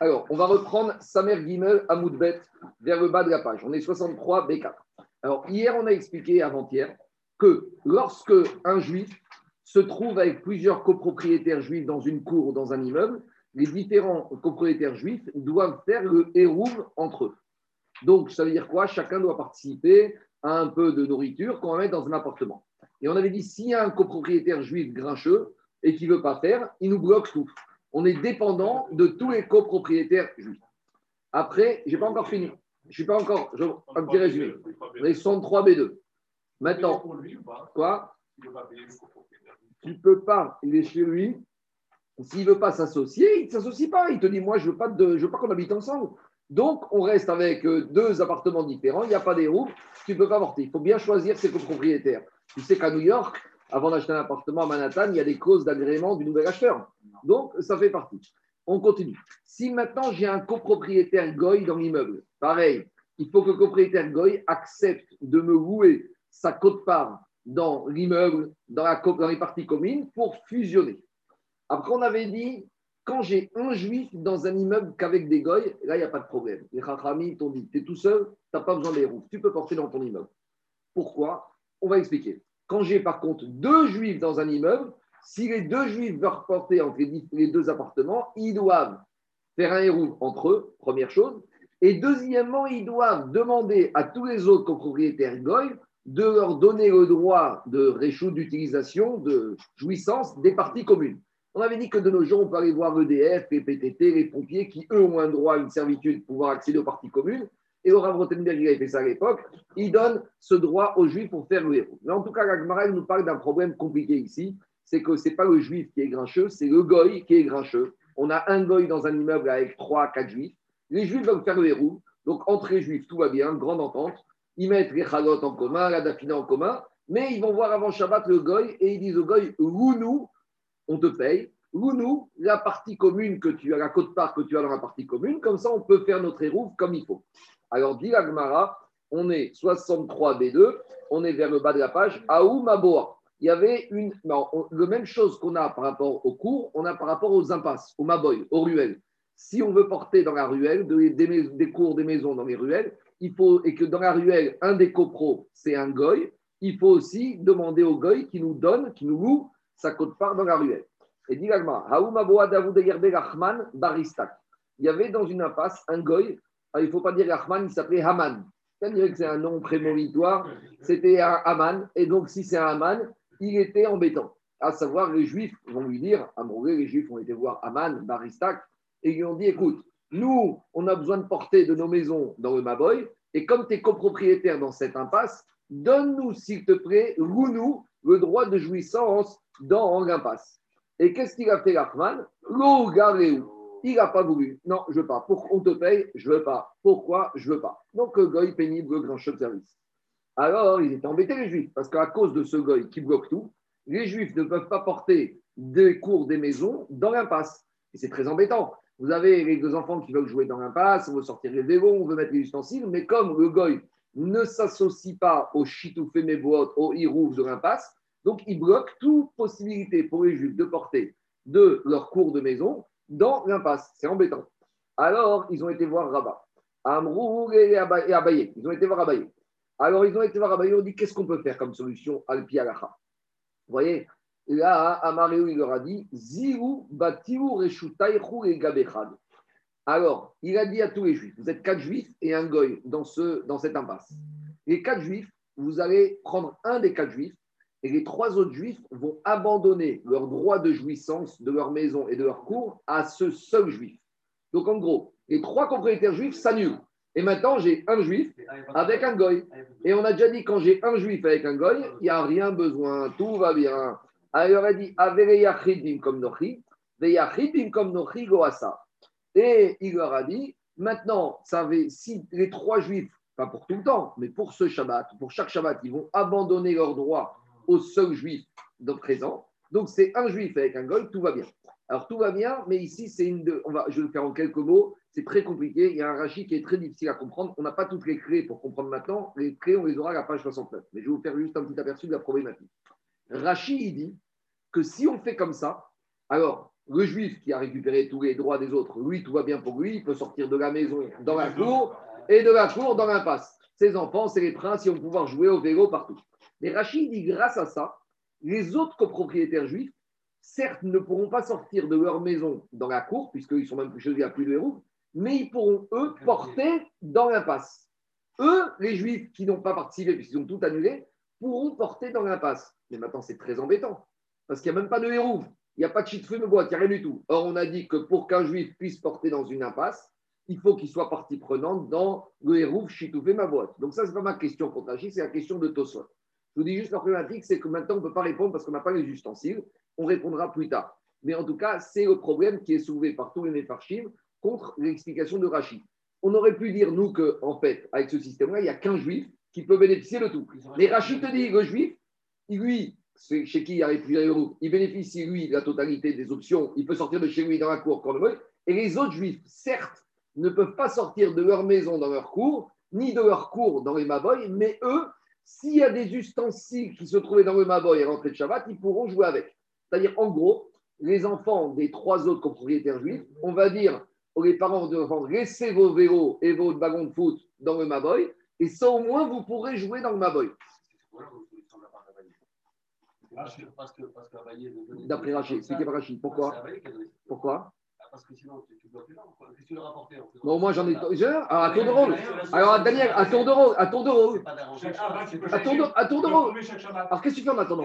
Alors, on va reprendre Samer Gimel à Moudbet vers le bas de la page. On est 63 B4. Alors, hier, on a expliqué avant-hier que lorsque un juif se trouve avec plusieurs copropriétaires juifs dans une cour ou dans un immeuble, les différents copropriétaires juifs doivent faire le hérouve entre eux. Donc, ça veut dire quoi? Chacun doit participer à un peu de nourriture qu'on va mettre dans un appartement. Et on avait dit, s'il y a un copropriétaire juif grincheux et qui ne veut pas faire, il nous bloque tout. On est dépendant de tous les copropriétaires. Après, je n'ai pas encore fini. Je ne suis pas encore. Je, un petit résumé. Les 103 B2. Maintenant, quoi? Tu ne peux pas. Il est chez lui. S'il ne veut pas s'associer, il ne s'associe pas. Il te dit Moi, je ne veux pas, pas qu'on habite ensemble. Donc, on reste avec euh, deux appartements différents. Il n'y a pas des roues. Tu ne peux pas porter. Il faut bien choisir ses copropriétaires. Tu sais qu'à New York, avant d'acheter un appartement à Manhattan, il y a des clauses d'agrément du nouvel acheteur. Donc, ça fait partie. On continue. Si maintenant j'ai un copropriétaire Goy dans l'immeuble, pareil, il faut que le copropriétaire Goy accepte de me louer sa cote-part dans l'immeuble, dans, dans les parties communes, pour fusionner. Après, on avait dit, quand j'ai un juif dans un immeuble qu'avec des goy, là, il n'y a pas de problème. Les chachamim t'ont dit, tu es tout seul, tu n'as pas besoin des roues, tu peux porter dans ton immeuble. Pourquoi? On va expliquer. Quand j'ai par contre deux juifs dans un immeuble, si les deux juifs veulent porter entre les deux appartements, ils doivent faire un héros entre eux, première chose. Et deuxièmement, ils doivent demander à tous les autres copropriétaires goy de leur donner le droit de réchaud d'utilisation, de jouissance des parties communes. On avait dit que de nos jours, on peut aller voir EDF, les PTT, les pompiers qui, eux, ont un droit à une servitude pour pouvoir accéder aux parties communes. Et Rav Rottenberg, il a fait ça à l'époque. Il donne ce droit aux juifs pour faire le héros. Mais en tout cas, la nous parle d'un problème compliqué ici. C'est que ce n'est pas le juif qui est grincheux, c'est le goy qui est grincheux. On a un goy dans un immeuble avec trois, quatre juifs. Les juifs veulent faire le héros. Donc, entre les juifs, tout va bien, grande entente. Ils mettent les chalotes en commun, la dafina en commun. Mais ils vont voir avant Shabbat le goy et ils disent au goy, nous, on te paye. nous, la partie commune que tu as, la côte-part que tu as dans la partie commune, comme ça on peut faire notre héros comme il faut. Alors, dit Agmara, on est 63 B2, on est vers le bas de la page, Aoumaboa. Il y avait une. Non, le même chose qu'on a par rapport aux cours, on a par rapport aux impasses, aux maboy, aux ruelles. Si on veut porter dans la ruelle des, cours des maisons dans les ruelles, il faut, et que dans la ruelle, un des copros, c'est un goy, il faut aussi demander au goy qui nous donne, qui nous loue sa cote-part dans la ruelle. Et dit Baristak. Il y avait dans une impasse un goy ah, il ne faut pas dire Rahman, il s'appelait Haman. C'est-à-dire que c'est un nom prémonitoire, c'était un Haman, et donc si c'est un Haman, il était embêtant. À savoir, les Juifs vont lui dire, à Morée, les Juifs ont été voir Haman, Baristak, et ils lui ont dit écoute, nous, on a besoin de porter de nos maisons dans le Maboy, et comme tu es copropriétaire dans cette impasse, donne-nous, s'il te plaît, loue-nous le droit de jouissance dans l'impasse. Et qu'est-ce qu'il a fait, Rahman? L'eau il n'a pas voulu. Non, je veux pas. Pour qu'on te paye, je veux pas. Pourquoi? Je veux pas. Donc, goy pénible, grand chef de service. Alors, ils étaient embêtés, les juifs, parce qu'à cause de ce goy qui bloque tout, les juifs ne peuvent pas porter des cours des maisons dans l'impasse. Et c'est très embêtant. Vous avez les deux enfants qui veulent jouer dans l'impasse, on veut sortir les vélos, on veut mettre les ustensiles, mais comme le goy ne s'associe pas au chitoufé méboot, au hirouf de l'impasse, donc il bloque toute possibilité pour les juifs de porter de leurs cours de maison dans l'impasse. C'est embêtant. Alors, ils ont été voir Rabat. Amrou et Abaye. Ils ont été voir Abaye. Alors, ils ont été voir Abaye. On dit qu'est-ce qu'on peut faire comme solution Alpi Alacha Vous voyez Là, Amaréou, il leur a dit Ziru Batiou Reshutaichu et Gabechad. Alors, il a dit à tous les juifs Vous êtes quatre juifs et un goy dans, ce, dans cette impasse. Les quatre juifs, vous allez prendre un des quatre juifs et les trois autres juifs vont abandonner leur droit de jouissance de leur maison et de leur cour à ce seul juif. Donc en gros, les trois propriétaires juifs s'annulent. Et maintenant, j'ai un juif avec un goy. Et on a déjà dit, quand j'ai un juif avec un goy, il n'y a rien besoin, tout va bien. Alors, a dit, comme. Et il leur a dit, maintenant, si les trois juifs, pas pour tout le temps, mais pour ce Shabbat, pour chaque Shabbat, ils vont abandonner leur droit au seul juif de présent. Donc c'est un juif avec un goy, tout va bien. Alors tout va bien, mais ici c'est une de, on va, je vais le faire en quelques mots. C'est très compliqué. Il y a un rachis qui est très difficile à comprendre. On n'a pas toutes les clés pour comprendre maintenant. Les clés, on les aura à la page 69. Mais je vais vous faire juste un petit aperçu de la problématique. Rachid il dit que si on fait comme ça, alors Le juif qui a récupéré tous les droits des autres, lui, tout va bien pour lui, il peut sortir de la maison dans la cour et de la cour dans l'impasse. Ses enfants, c'est les princes, ils vont pouvoir jouer au vélo partout. Mais Rachid dit grâce à ça, les autres copropriétaires juifs, certes, ne pourront pas sortir de leur maison dans la cour, puisqu'ils sont même plus chez eux, il n'y a plus de héros, mais ils pourront, eux, porter dans l'impasse. Eux, les juifs qui n'ont pas participé, puisqu'ils ont tout annulé, pourront porter dans l'impasse. Mais maintenant, c'est très embêtant, parce qu'il n'y a même pas de héros. Il n'y a pas de chitfum de bois, il n'y a rien du tout. Or, on a dit que pour qu'un juif puisse porter dans une impasse, il faut qu'il soit partie prenante dans le hérouf chitoufé ma boîte. Donc, ça, ce n'est pas ma question pour Tachi, c'est la question de Tosot. Je vous dis juste la problématique, c'est que maintenant, on ne peut pas répondre parce qu'on n'a pas les ustensiles. On répondra plus tard. Mais en tout cas, c'est le problème qui est soulevé par tous les méfarchim contre l'explication de Rachid. On aurait pu dire, nous, qu'en en fait, avec ce système-là, il n'y a qu'un juif qui peut bénéficier de tout. Mais Rachid te dit, le juif, lui, chez qui il arrive plus il bénéficie, lui, de la totalité des options. Il peut sortir de chez lui dans la cour quand il veut. Et les autres juifs, certes, ne peuvent pas sortir de leur maison dans leur cour, ni de leur cour dans les Maboy, mais eux, s'il y a des ustensiles qui se trouvaient dans le Maboy et rentrée de Shabbat, ils pourront jouer avec. C'est-à-dire, en gros, les enfants des trois autres copropriétaires juifs, on va dire aux parents de enfants, laissez vos vélos et vos wagons de foot dans le Maboy, et ça au moins vous pourrez jouer dans le Maboy. D'après Rachid, expliquez par Rachid. Pourquoi? Pourquoi? Parce que sinon, tu bloques les gens. Qu'est-ce que tu leur apporter Bon, moi, j'en ai. Alors, à tour de rôle. Alors, Daniel, à tour de rôle. À tour de rôle. À tour de, à tour de rôle. Alors, qu'est-ce que tu fais en attendant?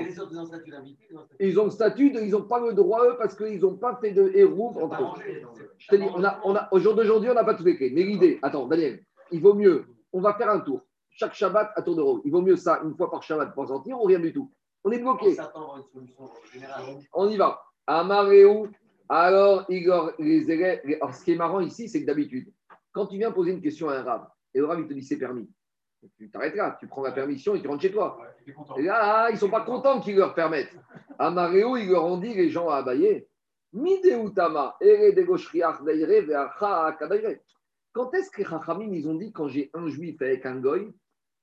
Ils ont le statut, ils n'ont pas le droit, eux, parce qu'ils n'ont pas fait de héros entre eux. Je te dis, on a, on a, d'aujourd'hui, on n'a pas tout fait. Mais l'idée, attends, Daniel, il vaut mieux, on va faire un tour. Chaque Shabbat à tour de rôle. Il vaut mieux ça une fois par Shabbat pour sortir ou rien du tout? On est bloqué. On y va. Amaréou, alors, Igor, les élèves, alors, ce qui est marrant ici, c'est que d'habitude, quand tu viens poser une question à un rab, et le rab, il te dit c'est permis, tu t'arrêtes là, tu prends la permission et tu rentres chez toi. et là, ils ne sont pas contents qu'ils leur permettent. À Maréo, ils leur ont dit, les gens à Abaye, Mideutama, Quand est-ce que les Chachamim, ils ont dit, quand j'ai un juif avec un goy,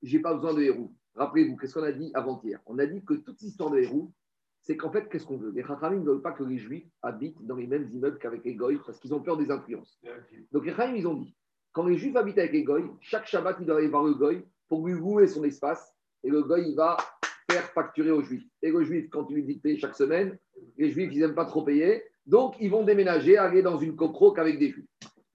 j'ai pas besoin de héros? Rappelez-vous, qu'est-ce qu'on a dit avant-hier? On a dit que toute histoire de héros, c'est qu'en fait, qu'est-ce qu'on veut? Les Chachamim ne veulent pas que les Juifs habitent dans les mêmes immeubles qu'avec les Goïs parce qu'ils ont peur des influences. Donc les Chachamim, ils ont dit quand les Juifs habitent avec les Goïs, chaque Shabbat, il doit aller voir le Goï pour lui louer son espace et le Goï, il va faire facturer aux Juifs. Et le Juif, quand il lui chaque semaine, les Juifs, ils n'aiment pas trop payer. Donc, ils vont déménager, aller dans une cocroque avec des Juifs.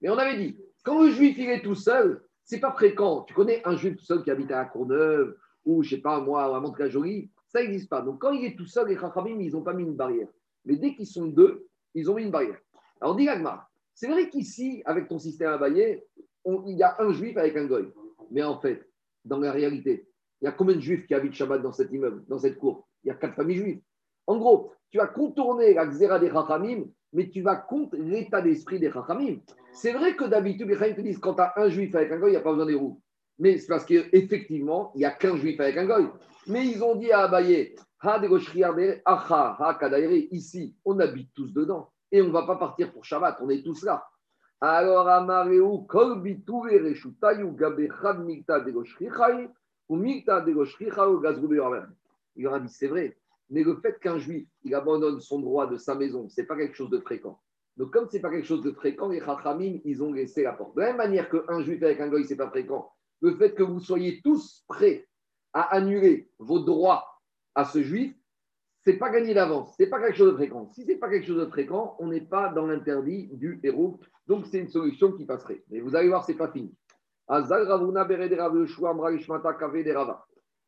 Mais on avait dit, quand le Juif, il est tout seul, c'est pas fréquent. Tu connais un Juif tout seul qui habite à la Courneuve ou, je sais pas, moi, à Monte-la-Jolie ça n'existe pas. Donc, quand il est tout seul, les Chachamim, ils n'ont pas mis une barrière. Mais dès qu'ils sont deux, ils ont mis une barrière. Alors, dit Agmar, c'est vrai qu'ici, avec ton système à bailler, il y a un juif avec un goy. Mais en fait, dans la réalité, il y a combien de juifs qui habitent Shabbat dans cet immeuble, dans cette cour? Il y a quatre familles juives. En gros, tu as contourné la xéra des Chachamim, mais tu vas contre l'état d'esprit des Chachamim. C'est vrai que d'habitude, les Chachamim te disent quand tu as un juif avec un goy, il n'y a pas besoin des roues. Mais c'est parce qu'effectivement, il n'y a qu'un juif avec un goy. Mais ils ont dit à Abaye, ici, on habite tous dedans. Et on ne va pas partir pour Shabbat, on est tous là. Alors, Amareu, il leur a dit, c'est vrai, mais le fait qu'un juif, il abandonne son droit de sa maison, ce n'est pas quelque chose de fréquent. Donc, comme ce n'est pas quelque chose de fréquent, les Chachamim, ils ont laissé la porte. De la même manière qu'un juif avec un goy, ce n'est pas fréquent, le fait que vous soyez tous prêts à annuler vos droits à ce juif, c'est pas gagné d'avance, c'est pas quelque chose de fréquent. Si c'est pas quelque chose de fréquent, on n'est pas dans l'interdit du héros. Donc c'est une solution qui passerait. Mais vous allez voir, c'est pas fini.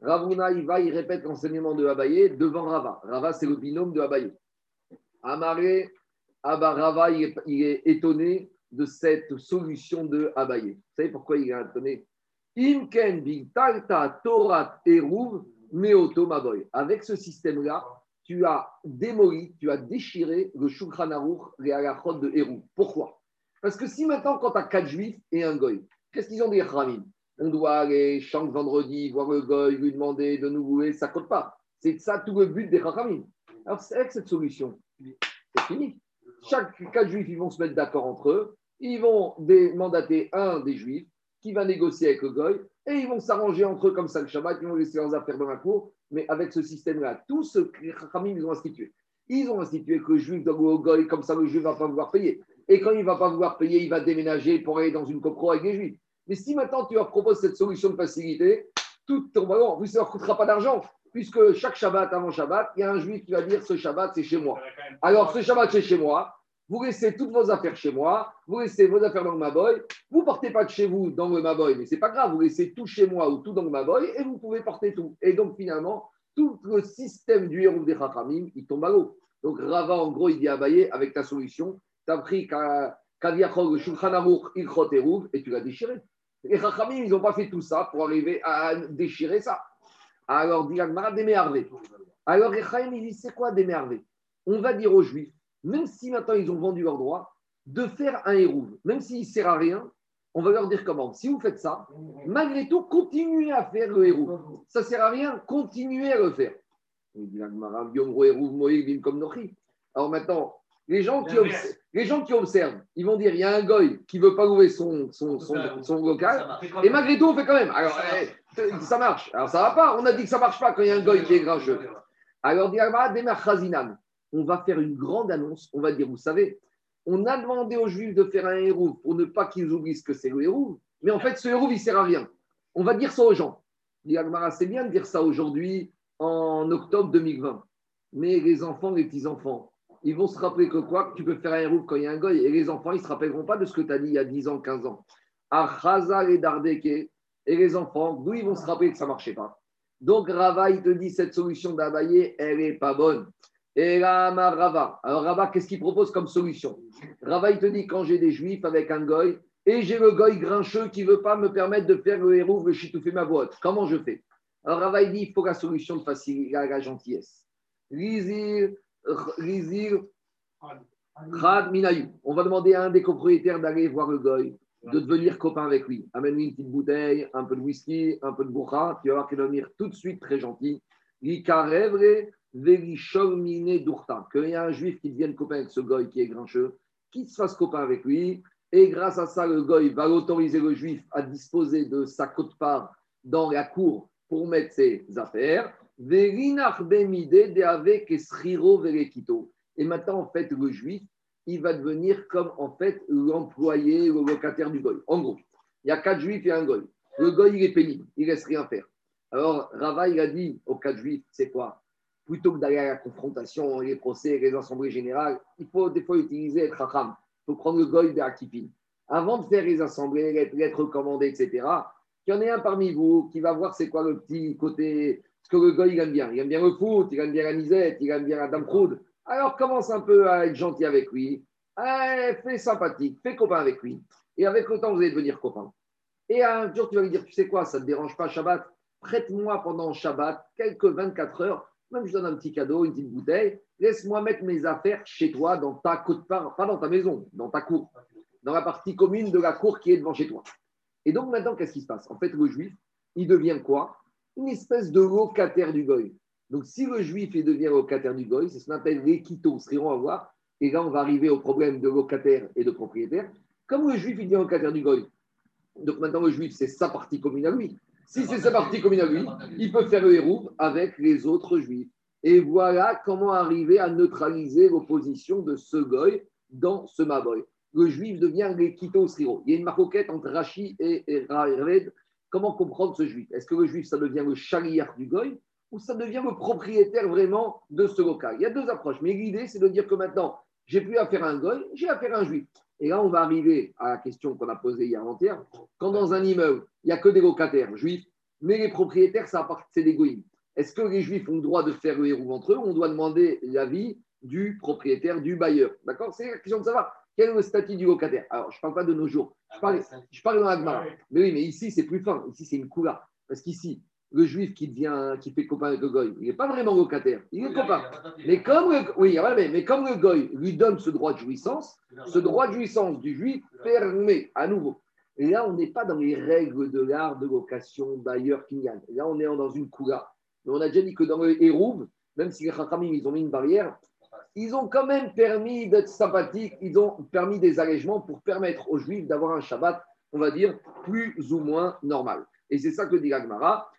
Ravuna, il va, il répète l'enseignement de Abaye devant Rava. Rava, c'est le binôme de Abaye. Amaré, Abba Rava, il est, étonné de cette solution de Abaye. Vous savez pourquoi il est étonné? Avec ce système-là, tu as démoli, tu as déchiré le Shulchan Aruch, les de Hérouv. Pourquoi? Parce que si maintenant, quand tu as quatre juifs et un goy, qu'est-ce qu'ils ont dit, Ramim On doit aller chaque vendredi voir le goy, lui demander de nous louer, ça ne compte pas. C'est ça tout le but des Ramim. Alors, avec cette solution, c'est fini. Chaque quatre juifs, ils vont se mettre d'accord entre eux. Ils vont mandater un des juifs qui va négocier avec le goy, et ils vont s'arranger entre eux comme ça le Shabbat, ils vont laisser leurs affaires dans la cour, mais avec ce système-là, tout ce que les Khamim ils ont institué. Ils ont institué que le juif doit au goy, comme ça le juif ne va pas vouloir payer. Et quand il ne va pas vouloir payer, il va déménager pour aller dans une copro avec les juifs. Mais si maintenant tu leur proposes cette solution de facilité, tout ton ballon, vous, ça ne leur coûtera pas d'argent, puisque chaque Shabbat avant Shabbat, il y a un juif qui va dire ce Shabbat, c'est chez moi. Alors, ce Shabbat, c'est chez moi. Vous laissez toutes vos affaires chez moi, vous laissez vos affaires dans le Maboy, vous ne portez pas de chez vous dans le Maboy, mais ce n'est pas grave, vous laissez tout chez moi ou tout dans le Maboy et vous pouvez porter tout. Et donc finalement, tout le système du héros des Chachamim, il tombe à l'eau. Donc Rava, en gros, il dit à Baye, avec ta solution, tu as pris Kaviachol, le Shulchan Aruch, Ilchot et tu l'as déchiré. Les Chachamim, ils n'ont pas fait tout ça pour arriver à déchirer ça. Alors, dit Agmara, démerveillé. Alors, les Chachamim, ils disent, c'est quoi démerveillé On va dire aux Juifs, même si maintenant ils ont vendu leur droit, de faire un hérouve, même s'il ne sert à rien, on va leur dire comment. Si vous faites ça, malgré tout, continuez à faire le hérouve. Ça ne sert à rien, continuez à le faire. Alors maintenant, les gens, qui observent, les gens qui observent, ils vont dire il y a un goy qui ne veut pas ouvrir son, son, son, local, et malgré tout, on fait quand même. Alors, ça marche. Alors, ça ne va pas. On a dit que ça ne marche pas quand il y a un goy qui est grincheux. Alors, on va faire une grande annonce. On va dire, vous savez, on a demandé aux Juifs de faire un héros pour ne pas qu'ils oublient que c'est le héros, mais en fait, ce héros, il ne sert à rien. On va dire ça aux gens. C'est bien de dire ça aujourd'hui, en octobre 2020. Mais les enfants, les petits-enfants, ils vont se rappeler que quoi? Tu peux faire un héros quand il y a un goy, et les enfants, ils ne se rappelleront pas de ce que tu as dit il y a 10 ans, 15 ans. Achaza et Dardeke, et les enfants, d'où ils vont se rappeler que ça ne marchait pas? Donc Rava, il te dit cette solution d'abayer, elle n'est pas bonne. Et là, Rava. Alors Rava, qu'est-ce qu'il propose comme solution? Rava, il te dit quand j'ai des juifs avec un goy et j'ai le goy grincheux qui ne veut pas me permettre de faire le héros, le chitoufé ma boîte, comment je fais? Alors Rava, il dit il faut la solution de faciliter la gentillesse. Lizir, Lizir, Minayou. On va demander à un des copropriétaires d'aller voir le goy, de devenir copain avec lui. Amène-lui une petite bouteille, un peu de whisky, un peu de bourra. Tu vas voir qu'il va devenir tout de suite très gentil. Likarebre, qu'il y a un juif qui devienne copain avec ce goy qui est grincheux, qui se fasse copain avec lui, et grâce à ça, le goy va autoriser le juif à disposer de sa cote-part dans la cour pour mettre ses affaires. Et maintenant, en fait, le juif, il va devenir comme en fait l'employé, le locataire du goy. En gros, il y a quatre juifs et un goy. Le goy, il est pénible, il ne laisse rien faire. Alors, Rava, il a dit aux quatre juifs, c'est quoi? Plutôt que d'aller à la confrontation, les procès, les assemblées générales, il faut des fois utiliser être racham. Il faut prendre le goy de Akipin. Avant de faire les assemblées, les lettres recommandées, etc., qu'il y en ait un parmi vous qui va voir c'est quoi le petit côté, ce que le goy il aime bien. Il aime bien le foot, il aime bien la misette, il aime bien la dame proude. Alors commence un peu à être gentil avec lui, eh, fais sympathique, fais copain avec lui. Et avec le temps, vous allez devenir copain. Et un jour, tu vas lui dire, tu sais quoi, ça ne te dérange pas Shabbat? Prête-moi pendant Shabbat quelques 24 heures même je donne un petit cadeau, une petite bouteille, laisse-moi mettre mes affaires chez toi, dans ta part, pas dans ta maison, dans ta cour, dans la partie commune de la cour qui est devant chez toi. Et donc maintenant, qu'est-ce qui se passe? En fait, le juif, il devient quoi? Une espèce de locataire du goy. Donc si le juif il devient locataire du goy, c'est ce qu'on appelle l'équito, ce qu'on va voir. Et là, on va arriver au problème de locataire et de propriétaire. Comme le juif il devient locataire du goy, donc maintenant le juif, c'est sa partie commune à lui. Si c'est sa partie commune à lui, il peut faire le héros avec les autres juifs. Et voilà comment arriver à neutraliser l'opposition de ce goy dans ce maboy. Le juif devient l'équito sriro. Il y a une maroquette entre Rachi et, Raved. Comment comprendre ce juif? Est-ce que le juif, ça devient le chariard du goy ou ça devient le propriétaire vraiment de ce local? Il y a deux approches. Mais l'idée, c'est de dire que maintenant, j'ai plus affaire à un goy, j'ai affaire à un juif. Et là, on va arriver à la question qu'on a posée hier avant-hier. Quand dans un immeuble, il n'y a que des locataires juifs, mais les propriétaires, ça c'est des goïms. Est-ce que les juifs ont le droit de faire le héros entre eux? On doit demander l'avis du propriétaire, du bailleur. D'accord? C'est la question de savoir quel est le statut du locataire. Alors, je ne parle pas de nos jours. Je parle, je parle dans l'Agmara. Mais oui, mais ici, c'est plus fin. Ici, c'est une coula. Parce qu'ici, le juif qui devient, qui fait copain avec le goy, il n'est pas vraiment locataire, il est copain. Mais comme, le, oui, mais, comme le goy lui donne ce droit de jouissance, ce droit de jouissance du juif permet à nouveau. Et là, on n'est pas dans les règles de l'art de location bailleur kinyan. Là, on est dans une coula. Mais on a déjà dit que dans le Hérouv, même si les Khatramim, ils ont mis une barrière, ils ont quand même permis d'être sympathiques, ils ont permis des allègements pour permettre aux Juifs d'avoir un Shabbat, on va dire, plus ou moins normal. Et c'est ça que dit l'Agmara.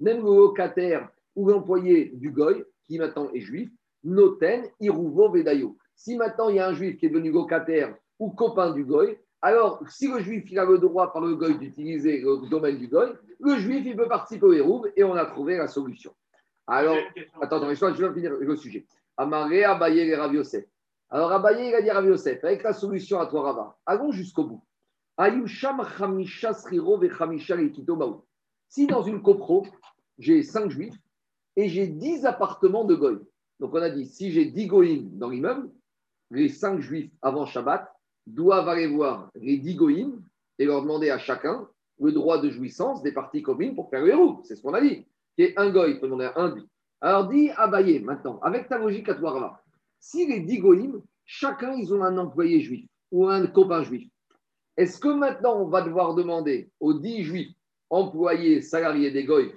Même le locataire ou l'employé du goy, qui maintenant est juif, noten iruvo vedayo. Si maintenant il y a un juif qui est devenu locataire ou copain du goy, alors si le juif il a le droit par le goy d'utiliser le domaine du goy, le juif il peut participer au hérouve et on a trouvé la solution. Alors, attends, attends, je vais finir le sujet. Amaré, Abaye et Rav Yosef. Alors Abaye, il a dit Rav Yosef, avec la solution à toi, Rava, allons jusqu'au bout. Si dans une copro, j'ai 5 juifs et j'ai 10 appartements de goy. Donc on a dit, si j'ai 10 goïms dans l'immeuble, les 5 juifs avant Shabbat doivent aller voir les 10 goïms et leur demander à chacun le droit de jouissance des parties communes pour faire le héros. C'est ce qu'on a dit. Qui est un goy, demander à un Alors dis Abaye maintenant, avec ta logique à toi, là, si les 10 goïms, chacun ils ont un employé juif ou un copain juif, est-ce que maintenant on va devoir demander aux 10 juifs employés, salariés des goy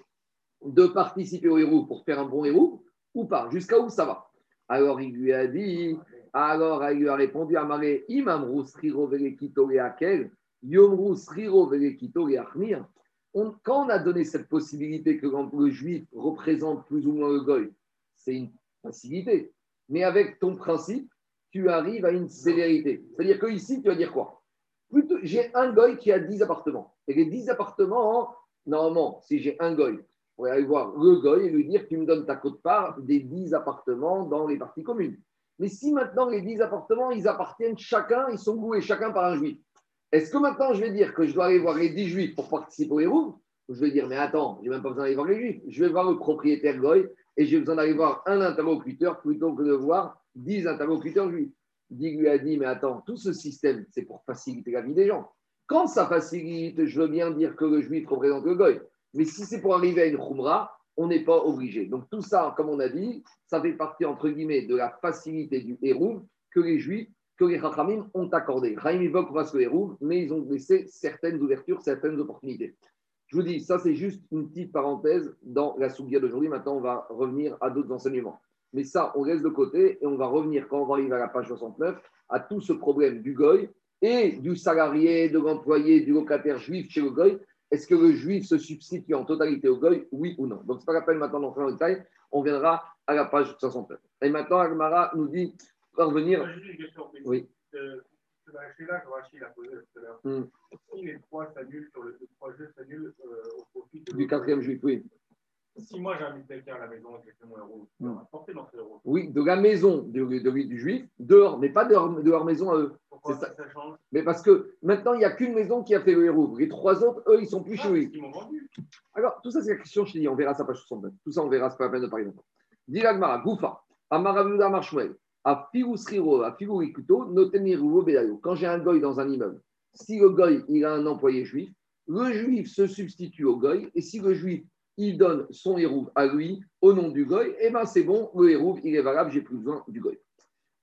de participer au héros pour faire un bon héros ou pas? Jusqu'à où ça va? Alors il lui a dit, alors il lui a répondu à Maré, Imam Rousriro Akel, Yomru Sriro Quand on a donné cette possibilité que le juif représente plus ou moins le goy, c'est une facilité. Mais avec ton principe, tu arrives à une sévérité. C'est-à-dire que ici, tu vas dire quoi? J'ai un goy qui a 10 appartements. Et les 10 appartements, normalement, si j'ai un goy, je pourrais aller voir le goy et lui dire tu me donnes ta cote-part des 10 appartements dans les parties communes. Mais si maintenant les 10 appartements, ils appartiennent chacun, ils sont loués chacun par un juif, est-ce que maintenant je vais dire que je dois aller voir les 10 juifs pour participer au héros Ou je vais dire, mais attends, je n'ai même pas besoin d'aller voir les juifs. Je vais voir le propriétaire goy et j'ai besoin d'aller voir un interlocuteur plutôt que de voir 10 interlocuteurs juifs. Dit lui a dit, mais attends, tout ce système, c'est pour faciliter la vie des gens. Quand ça facilite, je veux bien dire que le juif représente le goy. Mais si c'est pour arriver à une khumra, on n'est pas obligé. Donc tout ça, comme on a dit, ça fait partie, entre guillemets, de la facilité du héros que les juifs, que les Chachamim ont accordé. Chaim évoque le héros, mais ils ont laissé certaines ouvertures, certaines opportunités. Je vous dis, ça c'est juste une petite parenthèse dans la sougia d'aujourd'hui. Maintenant, on va revenir à d'autres enseignements. Mais ça, on laisse de côté et on va revenir, quand on va arriver à la page 69, à tout ce problème du goy et du salarié, de l'employé, du locataire juif chez le goy. Est-ce que le juif se substitue en totalité au goy, oui ou non? Donc, ce n'est pas la peine maintenant d'entrer dans le détail. On viendra à la page 69. Et maintenant, Agmara nous dit, va revenir. Oui. Euh, c'est là que Rachid a posé tout à l'heure. Hmm. Si les trois s'annulent sur le trois jeux s'annulent euh, au profit du quatrième juif, oui. Si moi j'invite quelqu'un à la maison et que je mon héros, je peux apporter dans ce héros. Oui, de la maison de, de, de, du juif, dehors, mais pas de leur, de leur maison à eux. Pourquoi ça, ça, change? Mais parce que maintenant, il n'y a qu'une maison qui a fait le héros. Les trois autres, eux, ils sont plus ah, chez. Alors, tout ça, c'est la question, je te dis, on verra ça page 69. Tout ça, on verra, c'est pas la peine de parler maintenant. Dilagmara, Goufa, Amaravuda Marshmuel, à Figousriro, à Figurikuto, Noteniruvo Bedayo. Quand j'ai un goy dans un immeuble, si le goy, il a un employé juif, le juif se substitue au goy, et si le juif il donne son hérouve à lui au nom du goy, et eh bien c'est bon, le hérouve, il est valable, j'ai plus besoin du goy.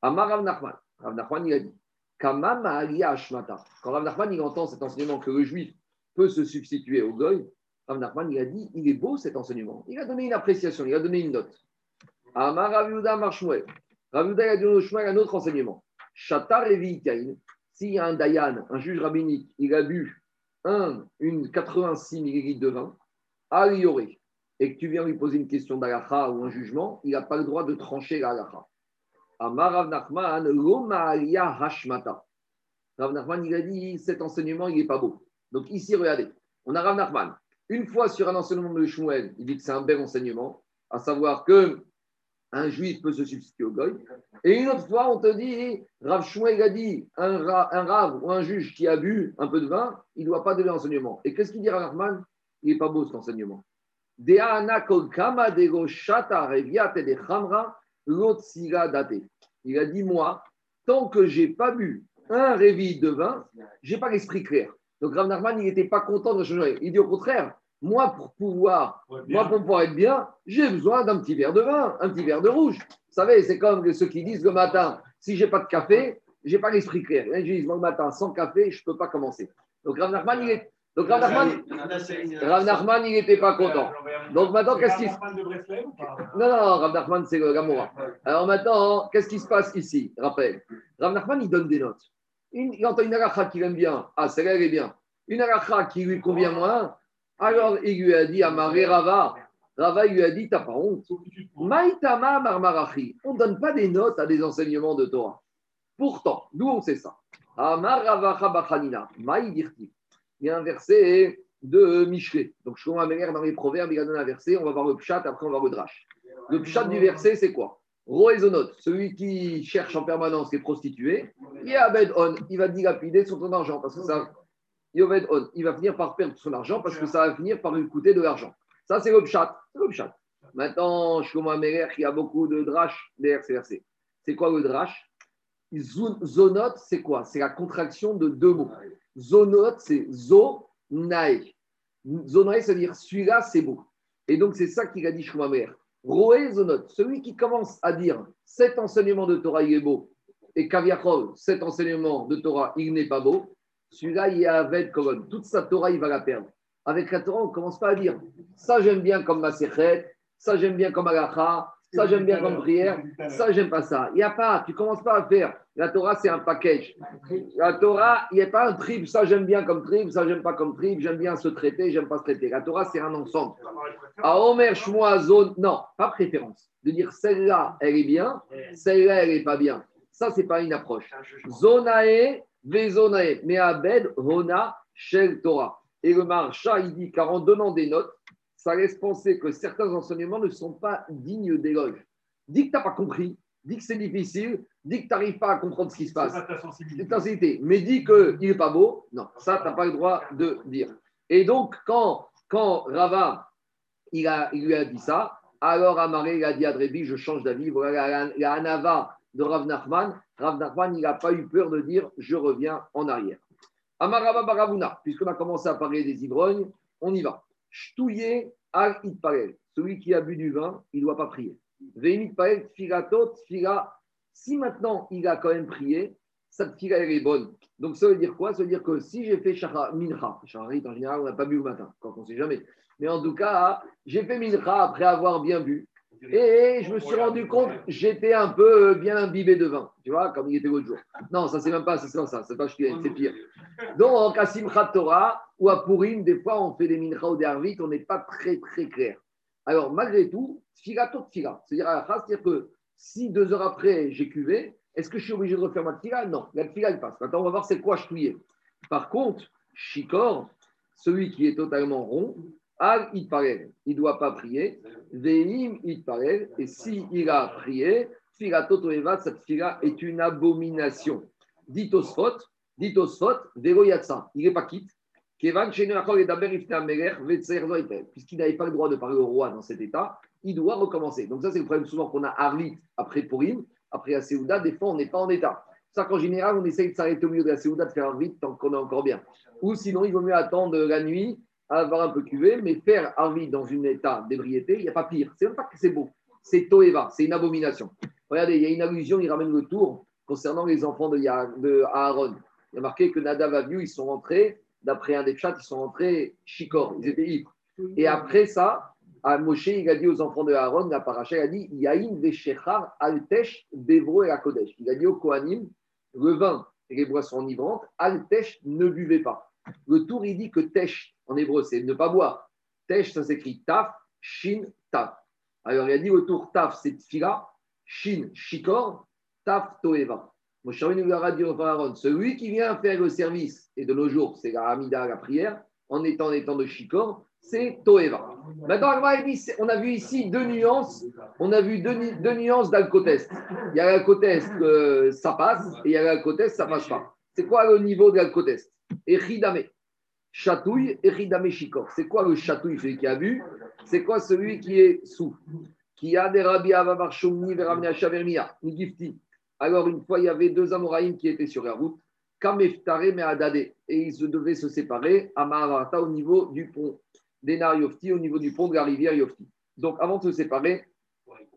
Amar Rav Nachman, Rav Nachman, il a dit Quand Rav Nachman, il entend cet enseignement que le juif peut se substituer au goy, Rav Nachman, il a dit Il est beau cet enseignement. Il a donné une appréciation, il a donné une note. Amar Rav Yuda Marshmuel. Rav Yuda, a donné un autre enseignement. Shatar Revi s'il y a un Dayan, un juge rabbinique, il a bu un, une 86 ml de vin, Alioré, et que tu viens lui poser une question d'Alacha ou un jugement, il n'a pas le droit de trancher l'Alacha. Amar Rav Nachman, Lomaalia Hashmata. Rav Nachman, il a dit cet enseignement, il n'est pas beau. Donc ici, regardez, on a Rav Nachman. Une fois sur un enseignement de Shmuel, il dit que c'est un bel enseignement, à savoir que un juif peut se substituer au goy. Et une autre fois, on te dit, Rav Shmuel a dit, un, un rave ou un juge qui a bu un peu de vin, il ne doit pas donner l'enseignement. Et qu'est-ce qu'il dit Rav Nachman? Il n'est pas beau cet enseignement. Il a dit, moi, tant que j'ai pas bu un réveil de vin, j'ai pas l'esprit clair. Donc Rav il n'était pas content de changer. Il dit au contraire, moi, pour pouvoir, moi, pour pouvoir être bien, j'ai besoin d'un petit verre de vin, un petit verre de rouge. Vous savez, c'est comme ceux qui disent le matin, si j'ai pas de café, j'ai pas l'esprit clair. Ils disent le matin, sans café, je peux pas commencer. Donc Rav il est, donc Rav Nachman, il n'était pas content. Donc maintenant, qu'est-ce qui se passe Non, non, Rav Nachman, c'est le Gamoura. Alors maintenant, qu'est-ce qui se passe ici Rappel? Rav Nachman, il donne des notes. Il entend une aracha qui aime bien. Ah, celle-là, elle est bien. Une aracha qui lui convient moins. Alors, il lui a dit à Maré Rava, Rava lui a dit T'as pas honte Maïtama marmarachi. On ne donne pas des notes à des enseignements de Torah. Pourtant, d'où on sait ça? Amar Rava Il y a un verset de Michelet. Donc, je comprends ma dans les proverbes, il a donné un verset, on va voir le pshat, après on va le drash. Le pshat du verset, c'est quoi? Roézonot, celui qui cherche en permanence les prostituées, Yabed On, il va dilapider son ton d'argent parce que ça, Yobed On, il va finir par perdre son argent parce que ça va finir par lui coûter de l'argent. Ça, c'est le pshat. Le pshat. Maintenant, je comprends il y a beaucoup de drash derrière ces versets. C'est quoi le drash? Zonot, c'est quoi? C'est la contraction de deux mots. Zonot, c'est zo, nae. Zonae, c'est-à-dire celui-là, c'est beau. Et donc, c'est ça qu'il a dit mère. Roé Zonot, celui qui commence à dire cet enseignement de Torah, il est beau, et Kaviachol, cet enseignement de Torah, il n'est pas beau, celui-là, il est avec Kolon. Toute sa Torah, il va la perdre. Avec la Torah, on ne commence pas à dire ça, j'aime bien comme Maserhet, ça, j'aime bien comme Agacha, ça, j'aime bien comme prière. Ça, j'aime pas ça. Il n'y a pas, tu commences pas à faire. La Torah, c'est un package. La Torah, il n'y a pas un trip. Ça, j'aime bien comme trip. Ça, j'aime pas comme trip. J'aime bien se traiter. J'aime pas se traiter. La Torah, c'est un ensemble. À Omer, Shmoa, Zone, non, pas préférence. De dire celle-là, elle est bien. Celle-là, elle n'est pas bien. Ça, c'est pas une approche. Zonae, Vezonae. Mais Abed, Hona, Shel Torah. Et le marcha, il dit, car en donnant des notes, ça laisse penser que certains enseignements ne sont pas dignes d'éloge. Dis que tu n'as pas compris, dis que c'est difficile, dis que tu n'arrives pas à comprendre ce qui se passe. C'est ta sensibilité. Mais dis qu'il n'est pas beau, non, ça, tu n'as pas le droit de dire. Et donc, quand, quand Rava il, a, lui a dit ça, alors Amaré il a dit à Drébi, je change d'avis. Voilà la, la, Hanava de Rav Nachman. Rav Nachman, il n'a pas eu peur de dire, je reviens en arrière. Amarava Baravuna, puisqu'on a commencé à parler des ivrognes, on y va. Shtouye al itparel. Celui qui a bu du vin, il ne doit pas prier. Fila. Si maintenant il a quand même prié, fila elle est bonne. Donc ça veut dire quoi? Ça veut dire que si j'ai fait shara, mincha, en général on n'a pas bu au matin, quand on ne sait jamais. Mais en tout cas, j'ai fait mincha après avoir bien bu. Et je me suis rendu compte, j'étais un peu bien imbibé de vin, tu vois, comme il était l'autre jour. Non, ça c'est même pas, c'est ça, c'est pas c'est pire. Donc, à Simchat Torah ou à Purim, des fois on fait des mincha ou des on n'est pas très très clair. Alors, malgré tout, tfila tot. C'est-à-dire, c'est-à-dire que si deux heures après j'ai cuvé, est-ce que je suis obligé de refaire ma tfila? Non, la tfila elle passe. Maintenant, on va voir c'est quoi chouiller. Par contre, shikor, celui qui est totalement rond, Al il ne doit pas prier. Veim itparel, et s'il il a prié, fila totoeva, cette fila est une abomination. Ditosfot, ditosfot, vero yatsa, il n'est pas quitte. Puisqu'il n'avait pas le droit de parler au roi dans cet état, il doit recommencer. Donc, ça, c'est le problème souvent qu'on a Arlit après Purim, après la Séouda. Des fois, on n'est pas en état. Ça qu'en général, on essaye de s'arrêter au milieu de la de faire Arlit tant qu'on est encore bien. Ou sinon, il vaut mieux attendre la nuit avoir un peu cuvé, mais faire Arvi dans un état d'ébriété, il n'y a pas pire. C'est même pas que c'est beau, c'est Toeva, c'est une abomination. Regardez, il y a une allusion, il ramène le tour concernant les enfants de, de Aaron. Il y a marqué que Nadav ils sont rentrés, d'après un des chats, ils sont rentrés chicor, ils étaient ivres. Et après ça, à Moshe, il a dit aux enfants de Aaron, la paracha, il a dit Yaïn veshechar altesh devro et akodesh. Il a dit au Kohanim, le vin et les boissons enivrantes, altesh ne buvez pas. Le tour, il dit que tesh, en hébreu, c'est ne pas boire. Tesh, ça s'écrit taf, shin, taf. Alors, il a dit autour taf, c'est tfila, shin, shikor, taf, toeva. Celui qui vient faire le service, et de nos jours, c'est la Hamida, la prière, en étant en étant de shikor, c'est Toeva. Maintenant, on a vu ici deux nuances. On a vu deux, nuances d'alcotest. Il y a l'alcotest, euh, ça passe, et il y a l'alcotest, ça passe pas. C'est quoi le niveau de l'alcotest Echidame. Chatouille, Echidame Shikor. C'est quoi le chatouille, celui qui a vu? C'est quoi celui qui est sous? Qui a des rabi avavarchoumni vermia, gifti. Alors, une fois, il y avait deux Amoraïm qui étaient sur la route. Kameftare me adade. Et ils devaient se séparer à Mahavarata au niveau du pont d'Enar Yofti, au niveau du pont de la rivière Yofti. Donc, avant de se séparer,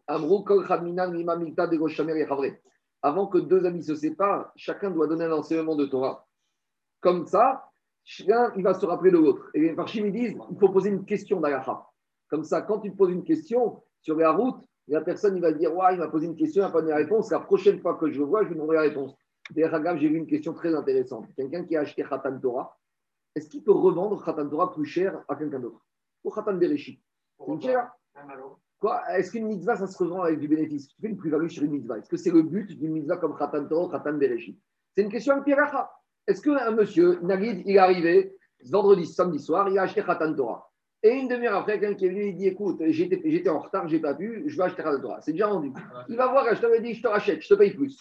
Amrou Kol de Avant que deux amis se séparent, chacun doit donner un enseignement de Torah. Comme ça, chacun il va se rappeler de l'autre. Et les Farchim, ils disent il faut poser une question d'Alaha. Comme ça, quand tu poses une question sur la route, la personne il va dire ouais, il m'a posé une question, il n'a pas donné la réponse. La prochaine fois que je le vois, je lui donnerai la réponse. D'ailleurs, j'ai vu une question très intéressante. Quelqu'un qui a acheté Khatan Torah, est-ce qu'il peut revendre Khatan Torah plus cher à quelqu'un d'autre Ou Khatan Bereshit Quoi Est-ce qu'une mitzvah, ça se revend avec du bénéfice Tu fais une plus-value sur une mitzvah. Est-ce que c'est le but d'une mitzvah comme Khatan Torah, Khatan Bereshit C'est une question de Piracha. Est-ce qu'un monsieur, Nagid, il est arrivé vendredi, samedi soir, il a acheté Khatan Torah et une demi-heure après, quelqu'un qui est venu, il dit Écoute, j'étais en retard, j'ai pas pu, je vais acheter Khatan Torah. C'est déjà rendu. Il va voir, je t'avais dit Je te rachète, je te paye plus.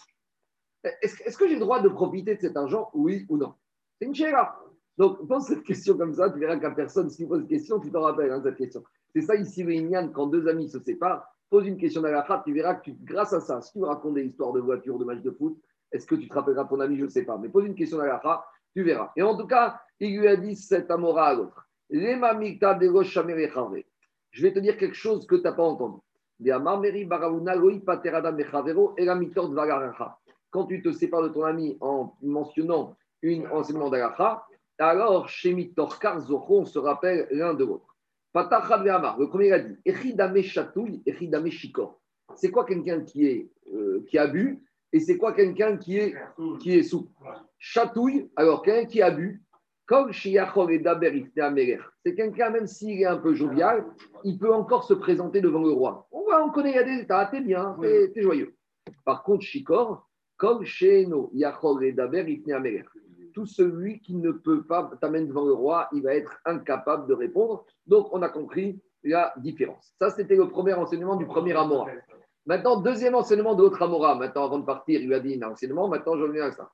Est-ce que j'ai le droit de profiter de cet argent Oui ou non? C'est une chéra. Donc, pose cette question comme ça, tu verras qu'à personne, si tu poses une question, tu t'en rappelles, hein, cette question. C'est ça ici, le quand deux amis se séparent, pose une question d'Alakha, tu verras que grâce à ça, si tu racontes des histoires de voitures, de matchs de foot, est-ce que tu te rappelleras ton ami Je ne sais pas. Mais pose une question d'Alakha, tu verras. Et en tout cas, il lui a dit cet amora à l'autre. Je vais te dire quelque chose que tu n'as pas entendu. Quand tu te sépares de ton ami en mentionnant une enseignement d'Alacha, alors chez Mitorkar Zocho, on se rappelle l'un de l'autre. Le premier a dit. C'est quoi quelqu'un qui, euh, qui a bu? Et c'est quoi quelqu'un qui est, qui est sous Chatouille, alors quelqu'un qui a bu, comme chez Yachor et Daber, c'est quelqu'un, même s'il est un peu jovial, il peut encore se présenter devant le roi. On, voit, on connaît, il y a des états, t'es bien, t'es joyeux. Par contre, Shikor, comme chez nous, Yachor et Daber, tout celui qui ne peut pas t'amener devant le roi, il va être incapable de répondre. Donc, on a compris la différence. Ça, c'était le premier enseignement du premier Amora. Maintenant, deuxième enseignement de l'autre Amora. Maintenant, avant de partir, il lui a dit un enseignement. Maintenant, je reviens à ça.